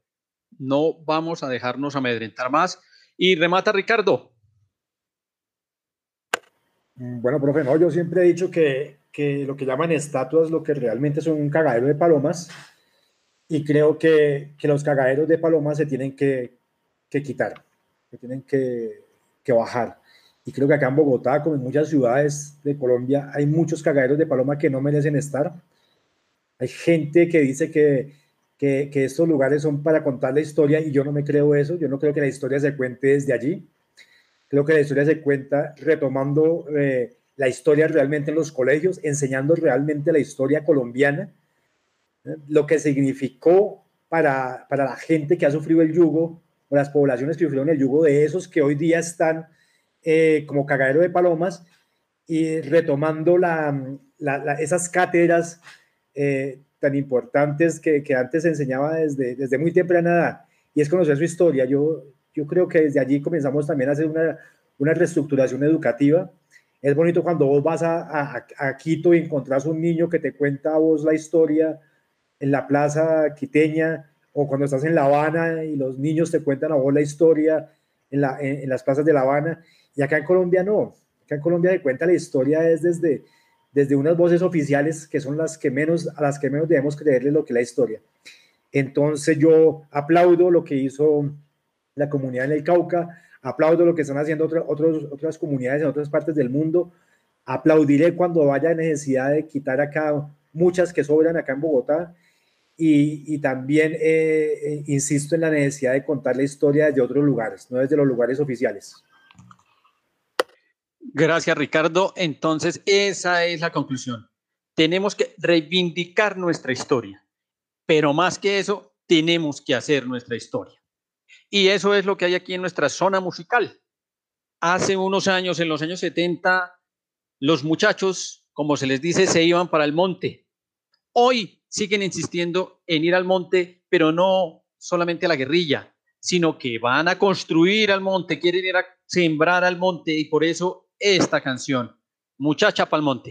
No vamos a dejarnos amedrentar más. Y remata Ricardo. Mm, bueno, profe, no, yo siempre he dicho que, que lo que llaman estatuas lo que realmente son un cagadero de palomas y creo que, que los cagaderos de palomas se tienen que, que quitar, que tienen que, que, bajar. Y creo que acá en Bogotá, como en muchas ciudades de Colombia, hay muchos cagaderos de paloma que no merecen estar. Hay gente que dice que, que, que, estos lugares son para contar la historia y yo no me creo eso. Yo no creo que la historia se cuente desde allí. Creo que la historia se cuenta retomando eh, la historia realmente en los colegios, enseñando realmente la historia colombiana, ¿eh? lo que significó para, para la gente que ha sufrido el yugo las poblaciones que sufrieron el yugo de esos que hoy día están eh, como cagadero de palomas y retomando la, esas cátedras eh, tan importantes que, que, antes se enseñaba desde, desde muy temprana edad y es conocer su historia. Yo, yo creo que desde allí comenzamos también a hacer una, una reestructuración educativa. Es bonito cuando vos vas a, a, a, Quito y encontrás un niño que te cuenta a vos la historia en la plaza quiteña o cuando estás en La Habana y los niños te cuentan a vos la historia en, la, en, las plazas de La Habana, y acá en Colombia no, acá en Colombia se cuenta la historia es desde, desde unas voces oficiales que son las que menos, a las que menos debemos creerle lo que es la historia. Entonces yo aplaudo lo que hizo la comunidad en el Cauca, aplaudo lo que están haciendo otras otras comunidades en otras partes del mundo, aplaudiré cuando vaya necesidad de quitar acá muchas que sobran acá en Bogotá, y, también eh, eh, insisto en la necesidad de contar la historia desde otros lugares, no desde los lugares oficiales. Gracias, Ricardo. Entonces, esa es la conclusión. Tenemos que reivindicar nuestra historia, pero más que eso, tenemos que hacer nuestra historia. Y eso es lo que hay aquí en nuestra zona musical. Hace unos años, en los años 70, los muchachos, como se les dice, se iban para el monte. Hoy siguen insistiendo en ir al monte, pero no solamente a la guerrilla, sino que van a construir al monte, quieren ir a sembrar al monte y por eso esta canción, Muchacha pa'l monte.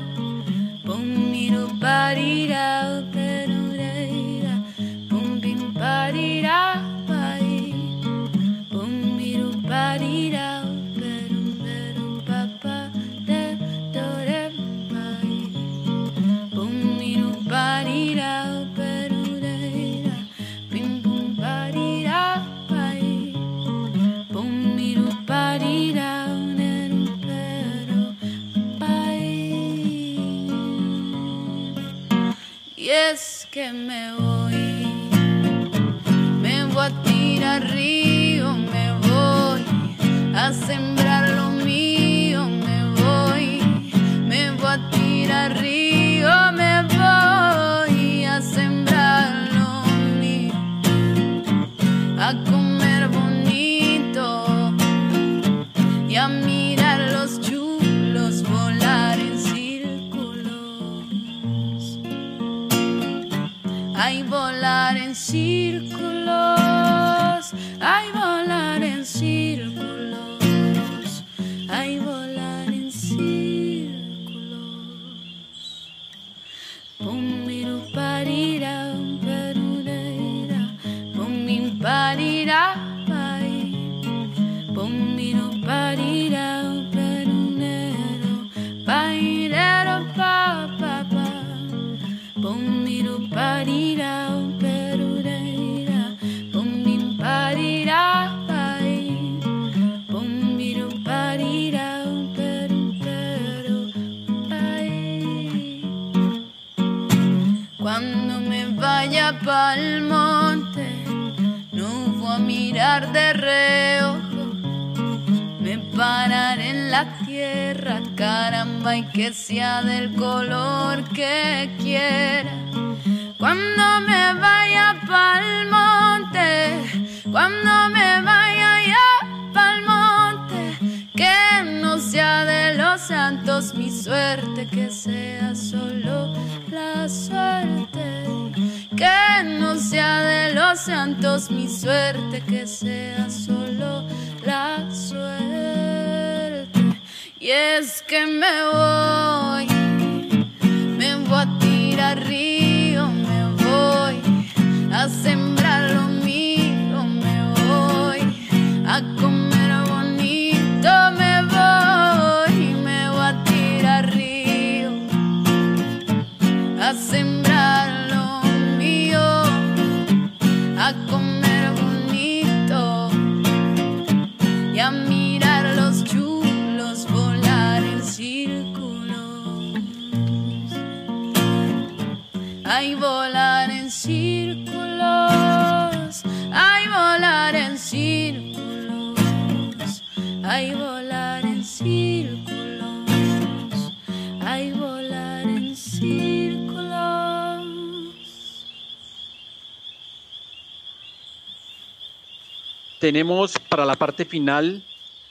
Tenemos para la parte final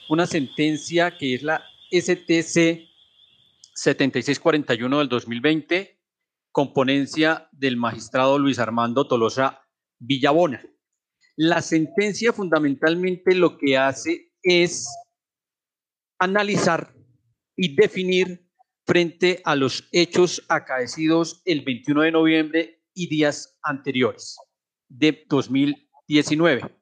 una sentencia que es la STC 7641 del 2020, con ponencia del magistrado Luis Armando Tolosa Villabona. La sentencia fundamentalmente lo que hace es analizar y definir frente a los hechos acaecidos el 21 de noviembre y días anteriores de 2019.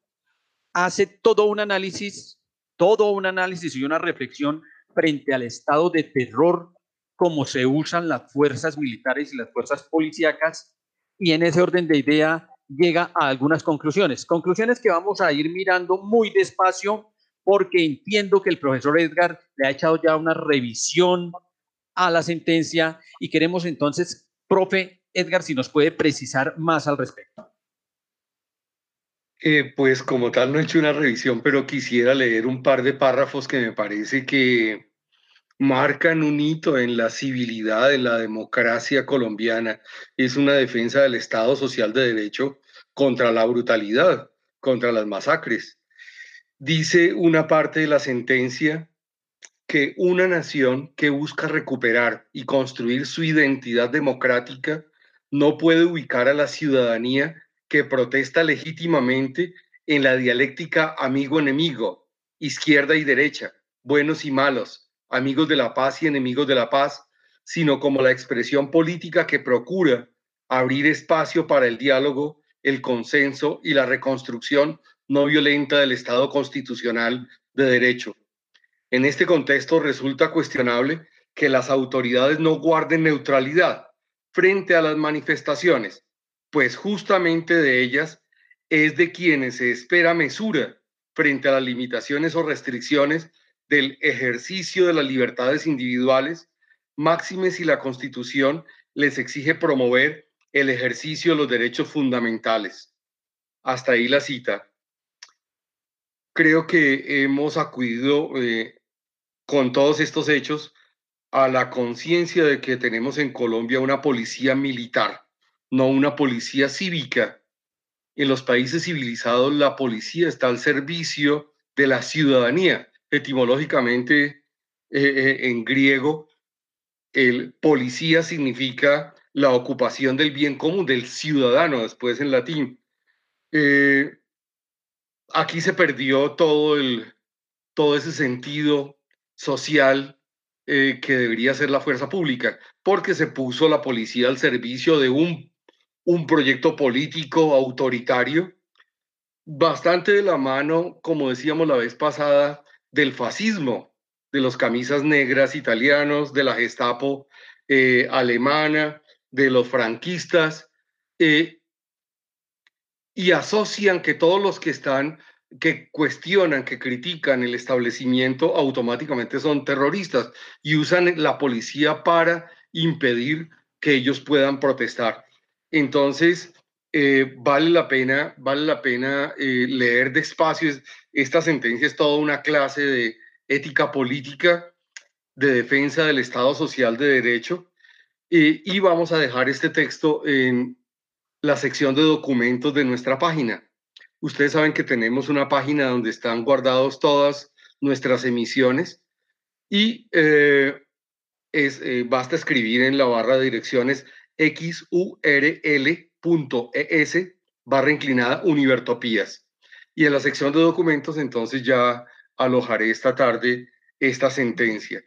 Hace todo un análisis, todo un análisis y una reflexión frente al estado de terror, cómo se usan las fuerzas militares y las fuerzas policíacas, y en ese orden de idea llega a algunas conclusiones. Conclusiones que vamos a ir mirando muy despacio porque entiendo que el profesor Edgar le ha echado ya una revisión a la sentencia y queremos entonces, profe Edgar, si nos puede precisar más al respecto. Pues como tal no he hecho una revisión, pero quisiera leer un par de párrafos que me parece que marcan un hito en la civilidad de la democracia colombiana. Es una defensa del Estado social de derecho contra la brutalidad, contra las masacres. Dice una parte de la sentencia que una nación que busca recuperar y construir su identidad democrática no puede ubicar a la ciudadanía que protesta legítimamente en la dialéctica amigo-enemigo, izquierda y derecha, buenos y malos, amigos de la paz y enemigos de la paz, sino como la expresión política que procura abrir espacio para el diálogo, el consenso y la reconstrucción no violenta del Estado constitucional de derecho. En este contexto resulta cuestionable que las autoridades no guarden neutralidad frente a las manifestaciones, pues justamente de ellas es de quienes se espera mesura frente a las limitaciones o restricciones del ejercicio de las libertades individuales, máxime si la Constitución les exige promover el ejercicio de los derechos fundamentales. Hasta ahí la cita. Creo que hemos acudido eh, con todos estos hechos a la conciencia de que tenemos en Colombia una policía militar, no una policía cívica. En los países civilizados la policía está al servicio de la ciudadanía. Etimológicamente, eh, eh, en griego, el policía significa la ocupación del bien común, del ciudadano, después en latín. Eh, aquí se perdió todo, el, todo ese sentido social que debería ser la fuerza pública, porque se puso la policía al servicio de un, un proyecto político autoritario, bastante de la mano, como decíamos la vez pasada, del fascismo, de los camisas negras italianos, de la Gestapo eh, alemana, de los franquistas, eh, y asocian que todos los que están, que cuestionan, que critican el establecimiento, automáticamente son terroristas y usan la policía para impedir que ellos puedan protestar. Entonces, eh, vale la pena, vale la pena leer despacio. Esta sentencia es toda una clase de ética política, de defensa del Estado social de derecho. y vamos a dejar este texto en la sección de documentos de nuestra página. Ustedes saben que tenemos una página donde están guardados todas nuestras emisiones y eh, es, eh, basta escribir en la barra de direcciones xurl.es barra inclinada Univertopías. Y en la sección de documentos entonces ya alojaré esta tarde esta sentencia.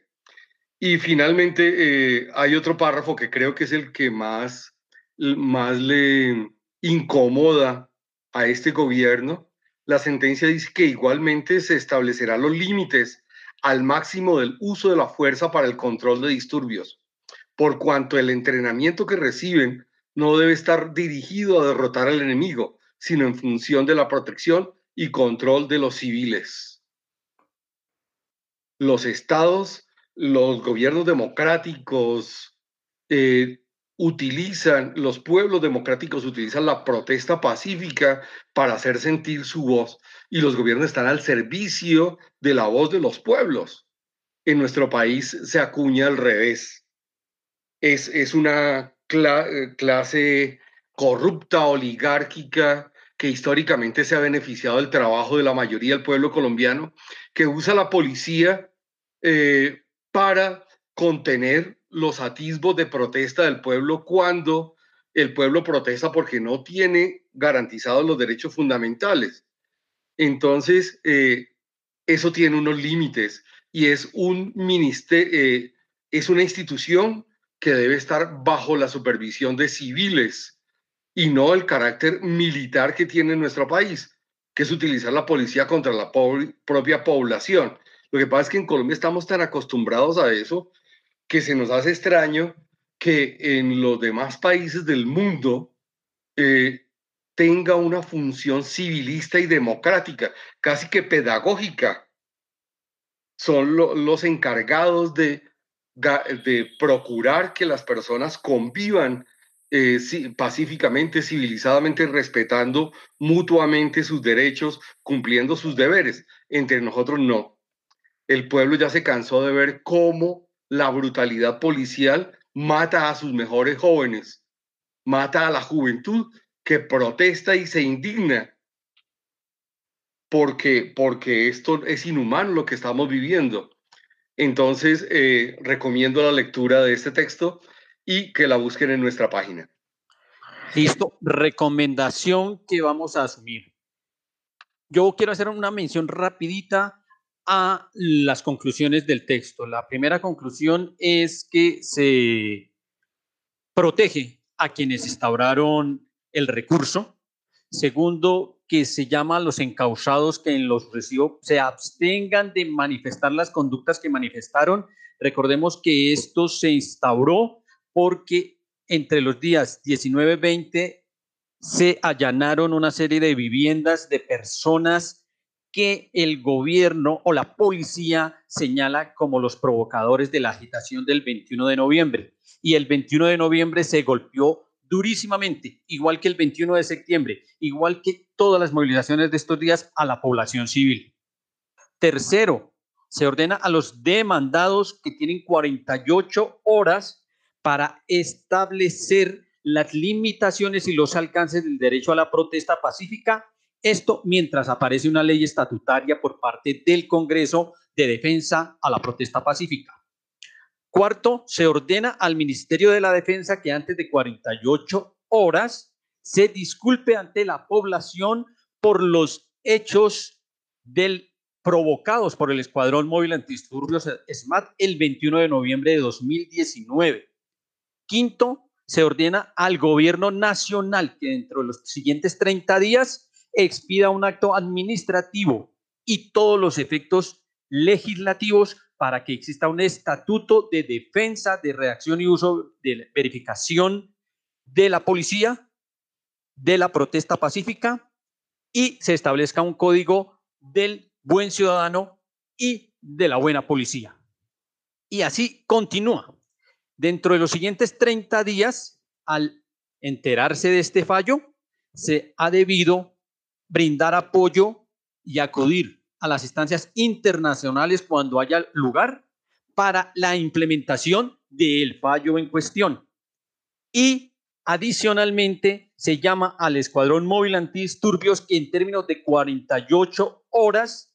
Y finalmente eh, hay otro párrafo que creo que es el que más, más le incomoda a este gobierno. La sentencia dice que igualmente se establecerán los límites al máximo del uso de la fuerza para el control de disturbios, por cuanto el entrenamiento que reciben no debe estar dirigido a derrotar al enemigo, sino en función de la protección y control de los civiles. Los estados, los gobiernos democráticos eh, utilizan, los pueblos democráticos utilizan la protesta pacífica para hacer sentir su voz y los gobiernos están al servicio de la voz de los pueblos. En nuestro país se acuña al revés. Es, es una clase corrupta, oligárquica, que históricamente se ha beneficiado del trabajo de la mayoría del pueblo colombiano, que usa la policía eh, para contener los atisbos de protesta del pueblo cuando el pueblo protesta porque no tiene garantizados los derechos fundamentales. Entonces, eh, eso tiene unos límites y es un ministerio, eh, es una institución que debe estar bajo la supervisión de civiles y no el carácter militar que tiene nuestro país, que es utilizar la policía contra la propia población. Lo que pasa es que en Colombia estamos tan acostumbrados a eso que se nos hace extraño que en los demás países del mundo eh, tenga una función civilista y democrática, casi que pedagógica. Son los encargados de, de procurar que las personas convivan eh, pacíficamente, civilizadamente, respetando mutuamente sus derechos, cumpliendo sus deberes. Entre nosotros no. El pueblo ya se cansó de ver cómo la brutalidad policial mata a sus mejores jóvenes, mata a la juventud que protesta y se indigna porque, porque esto es inhumano lo que estamos viviendo. Entonces, eh, recomiendo la lectura de este texto y que la busquen en nuestra página. Listo, recomendación que vamos a asumir. Yo quiero hacer una mención rapidita a las conclusiones del texto. La primera conclusión es que se protege a quienes instauraron el recurso. Segundo, que se llama a los encausados que en los recibos se abstengan de manifestar las conductas que manifestaron. Recordemos que esto se instauró porque entre los días 19 y 20 se allanaron una serie de viviendas de personas que el gobierno o la policía señala como los provocadores de la agitación del 21 de noviembre. Y el 21 de noviembre se golpeó durísimamente, igual que el 21 de septiembre, igual que todas las movilizaciones de estos días a la población civil. Tercero, se ordena a los demandados que tienen 48 horas para establecer las limitaciones y los alcances del derecho a la protesta pacífica. Esto mientras aparece una ley estatutaria por parte del Congreso de defensa a la protesta pacífica. Cuarto, se ordena al Ministerio de la Defensa que antes de 48 horas se disculpe ante la población por los hechos del, provocados por el Escuadrón Móvil Antidisturbios SMAT el 21 de noviembre de 2019. Quinto, se ordena al gobierno nacional que dentro de los siguientes 30 días expida un acto administrativo y todos los efectos legislativos para que exista un estatuto de defensa, de reacción y uso de verificación de la policía, de la protesta pacífica y se establezca un código del buen ciudadano y de la buena policía. Y así continúa. Dentro de los siguientes 30 días, al enterarse de este fallo, se ha debido brindar apoyo y acudir a las instancias internacionales cuando haya lugar para la implementación del fallo en cuestión. Y adicionalmente se llama al Escuadrón Móvil Antidisturbios que en términos de 48 horas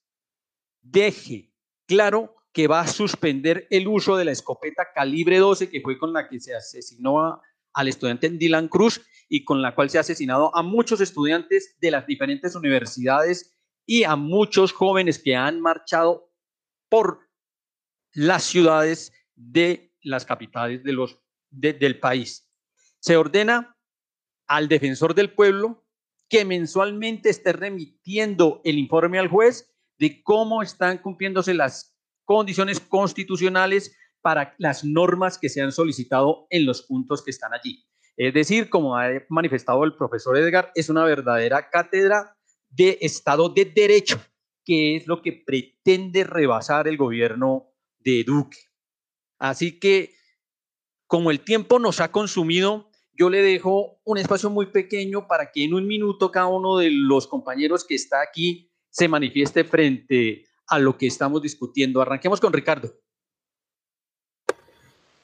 deje claro que va a suspender el uso de la escopeta calibre 12 que fue con la que se asesinó al estudiante Dylan Cruz y con la cual se ha asesinado a muchos estudiantes de las diferentes universidades y a muchos jóvenes que han marchado por las ciudades de las capitales de los, del país. Se ordena al defensor del pueblo que mensualmente esté remitiendo el informe al juez de cómo están cumpliéndose las condiciones constitucionales para las normas que se han solicitado en los puntos que están allí. Es decir, como ha manifestado el profesor Edgar, es una verdadera cátedra de Estado de Derecho, que es lo que pretende rebasar el gobierno de Duque. Así que, como el tiempo nos ha consumido, yo le dejo un espacio muy pequeño para que en un minuto cada uno de los compañeros que está aquí se manifieste frente a lo que estamos discutiendo. Arranquemos con Ricardo.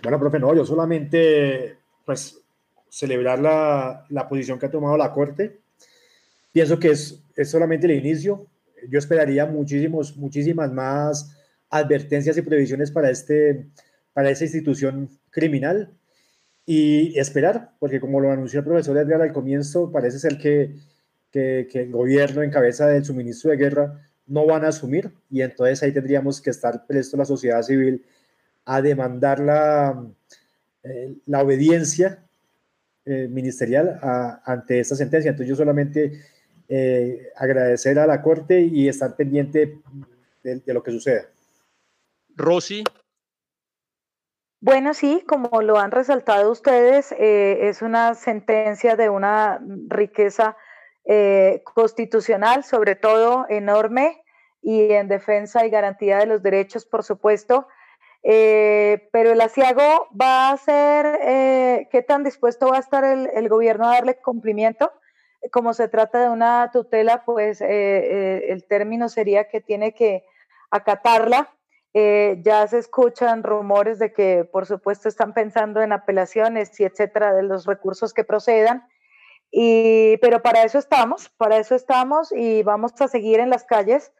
Bueno, profe, no, yo solamente, pues, celebrar la, la posición que ha tomado la Corte Pienso que es, es solamente el inicio. Yo esperaría muchísimos, muchísimas más advertencias y previsiones para, este, para esta institución criminal y esperar, porque como lo anunció el profesor Edgar al comienzo, parece ser que, que, que, el gobierno en cabeza del suministro de guerra no van a asumir y entonces ahí tendríamos que estar presto la sociedad civil a demandar la, eh, la obediencia eh, ministerial a, ante esta sentencia. Entonces yo solamente eh, agradecer a la Corte y estar pendiente de, lo que suceda. Rosy. Bueno, sí, como lo han resaltado ustedes, eh, es una sentencia de una riqueza eh, constitucional, sobre todo enorme, y en defensa y garantía de los derechos, por supuesto. pero el asiago va a ser, ¿qué tan dispuesto va a estar el, el gobierno a darle cumplimiento? Como se trata de una tutela, pues eh, eh, el término sería que tiene que acatarla Eh, ya se escuchan rumores de que, por supuesto, están pensando en apelaciones y etcétera de los recursos que procedan. Y, pero para eso estamos, para eso estamos y vamos a seguir en las calles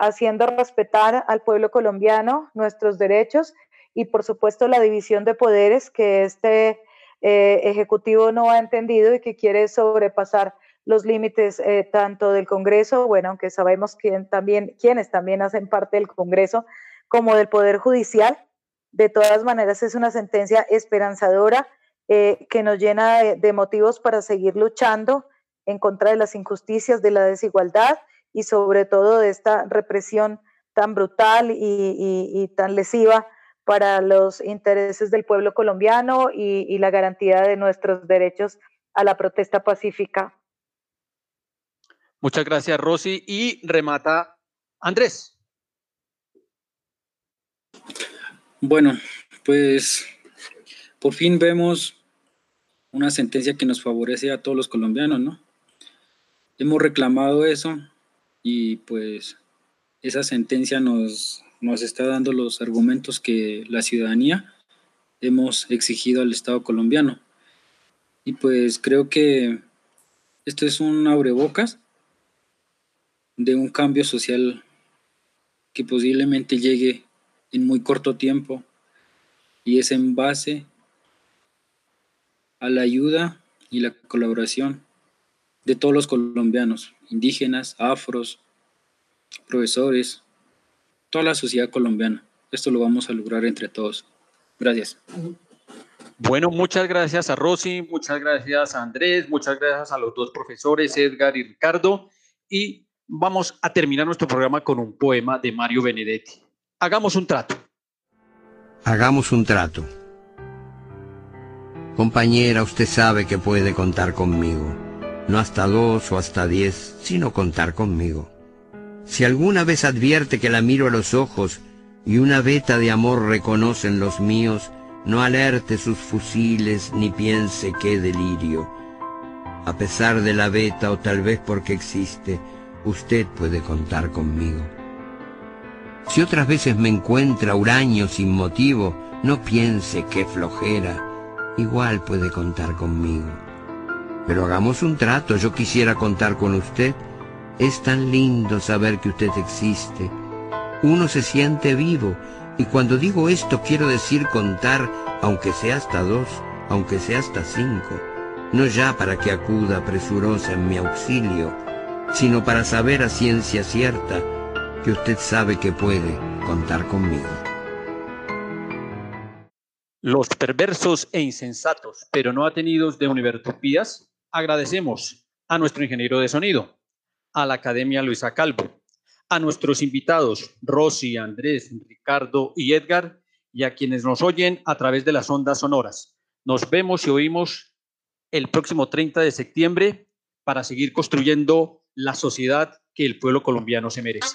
haciendo respetar al pueblo colombiano nuestros derechos y, por supuesto, la división de poderes que este eh, Ejecutivo no ha entendido y que quiere sobrepasar los límites eh, tanto del Congreso, bueno, aunque sabemos quién también, quiénes también hacen parte del Congreso, como del Poder Judicial. De todas maneras, es una sentencia esperanzadora eh, que nos llena de, motivos para seguir luchando en contra de las injusticias, de la desigualdad y sobre todo de esta represión tan brutal y tan lesiva para los intereses del pueblo colombiano y, y la garantía de nuestros derechos a la protesta pacífica. Muchas gracias, Rosy. Y remata Andrés. Bueno, pues por fin vemos una sentencia que nos favorece a todos los colombianos, ¿no? Hemos reclamado eso y pues esa sentencia nos, nos está dando los argumentos que la ciudadanía hemos exigido al Estado colombiano. Y pues creo que esto es un abrebocas de un cambio social que posiblemente llegue en muy corto tiempo y es en base a la ayuda y la colaboración de todos los colombianos, indígenas, afros, profesores, toda la sociedad colombiana. Esto lo vamos a lograr entre todos. Gracias. Bueno, muchas gracias a Rosy, muchas gracias a Andrés, muchas gracias a los dos profesores, Edgar y Ricardo. Y vamos a terminar nuestro programa con un poema de Mario Benedetti. Hagamos un trato. Hagamos un trato. Compañera, usted sabe que puede contar conmigo. No hasta dos o hasta diez, sino contar conmigo. Si alguna vez advierte que la miro a los ojos y una veta de amor reconocen los míos, no alerte sus fusiles ni piense qué delirio. A pesar de la veta o tal vez porque existe, usted puede contar conmigo. Si otras veces me encuentra huraño sin motivo, no piense qué flojera, igual puede contar conmigo. Pero hagamos un trato, yo quisiera contar con usted. Es tan lindo saber que usted existe. Uno se siente vivo, y cuando digo esto quiero decir contar, aunque sea hasta dos, aunque sea hasta cinco, no ya para que acuda presurosa en mi auxilio, sino para saber a ciencia cierta que usted sabe que puede contar conmigo. Los perversos e insensatos, pero no atenidos de Univertopías, agradecemos a nuestro ingeniero de sonido, a la Academia Luisa Calvo, a nuestros invitados Rosy, Andrés, Ricardo y Edgar, y a quienes nos oyen a través de las ondas sonoras. Nos vemos y oímos el próximo 30 de septiembre para seguir construyendo la sociedad que el pueblo colombiano se merece.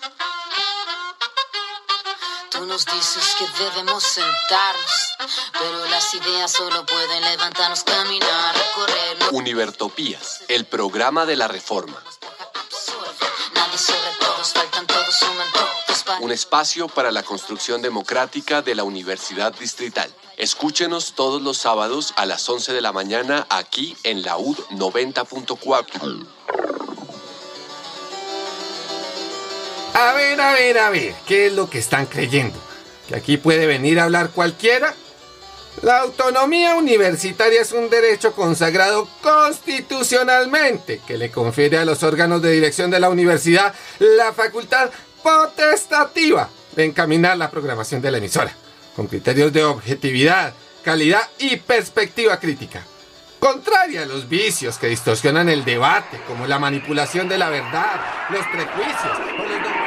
Tú nos dices que debemos sentarnos, pero las ideas solo pueden levantarnos, caminar, recorrer. Univertopías, el programa de la reforma. Un espacio para la construcción democrática de la Universidad Distrital. Escúchenos todos los sábados a las 11 de la mañana aquí en la UD 90.4. A ver, a ver, a ver, ¿qué es lo que están creyendo? ¿Que aquí puede venir a hablar cualquiera? La autonomía universitaria es un derecho consagrado constitucionalmente que le confiere a los órganos de dirección de la universidad la facultad potestativa de encaminar la programación de la emisora, con criterios de objetividad, calidad y perspectiva crítica. Contraria a los vicios que distorsionan el debate, como la manipulación de la verdad, los prejuicios o los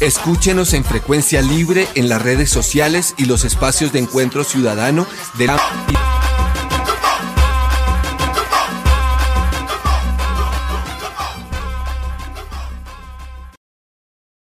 Escúchenos en frecuencia libre en las redes sociales y los espacios de encuentro ciudadano de la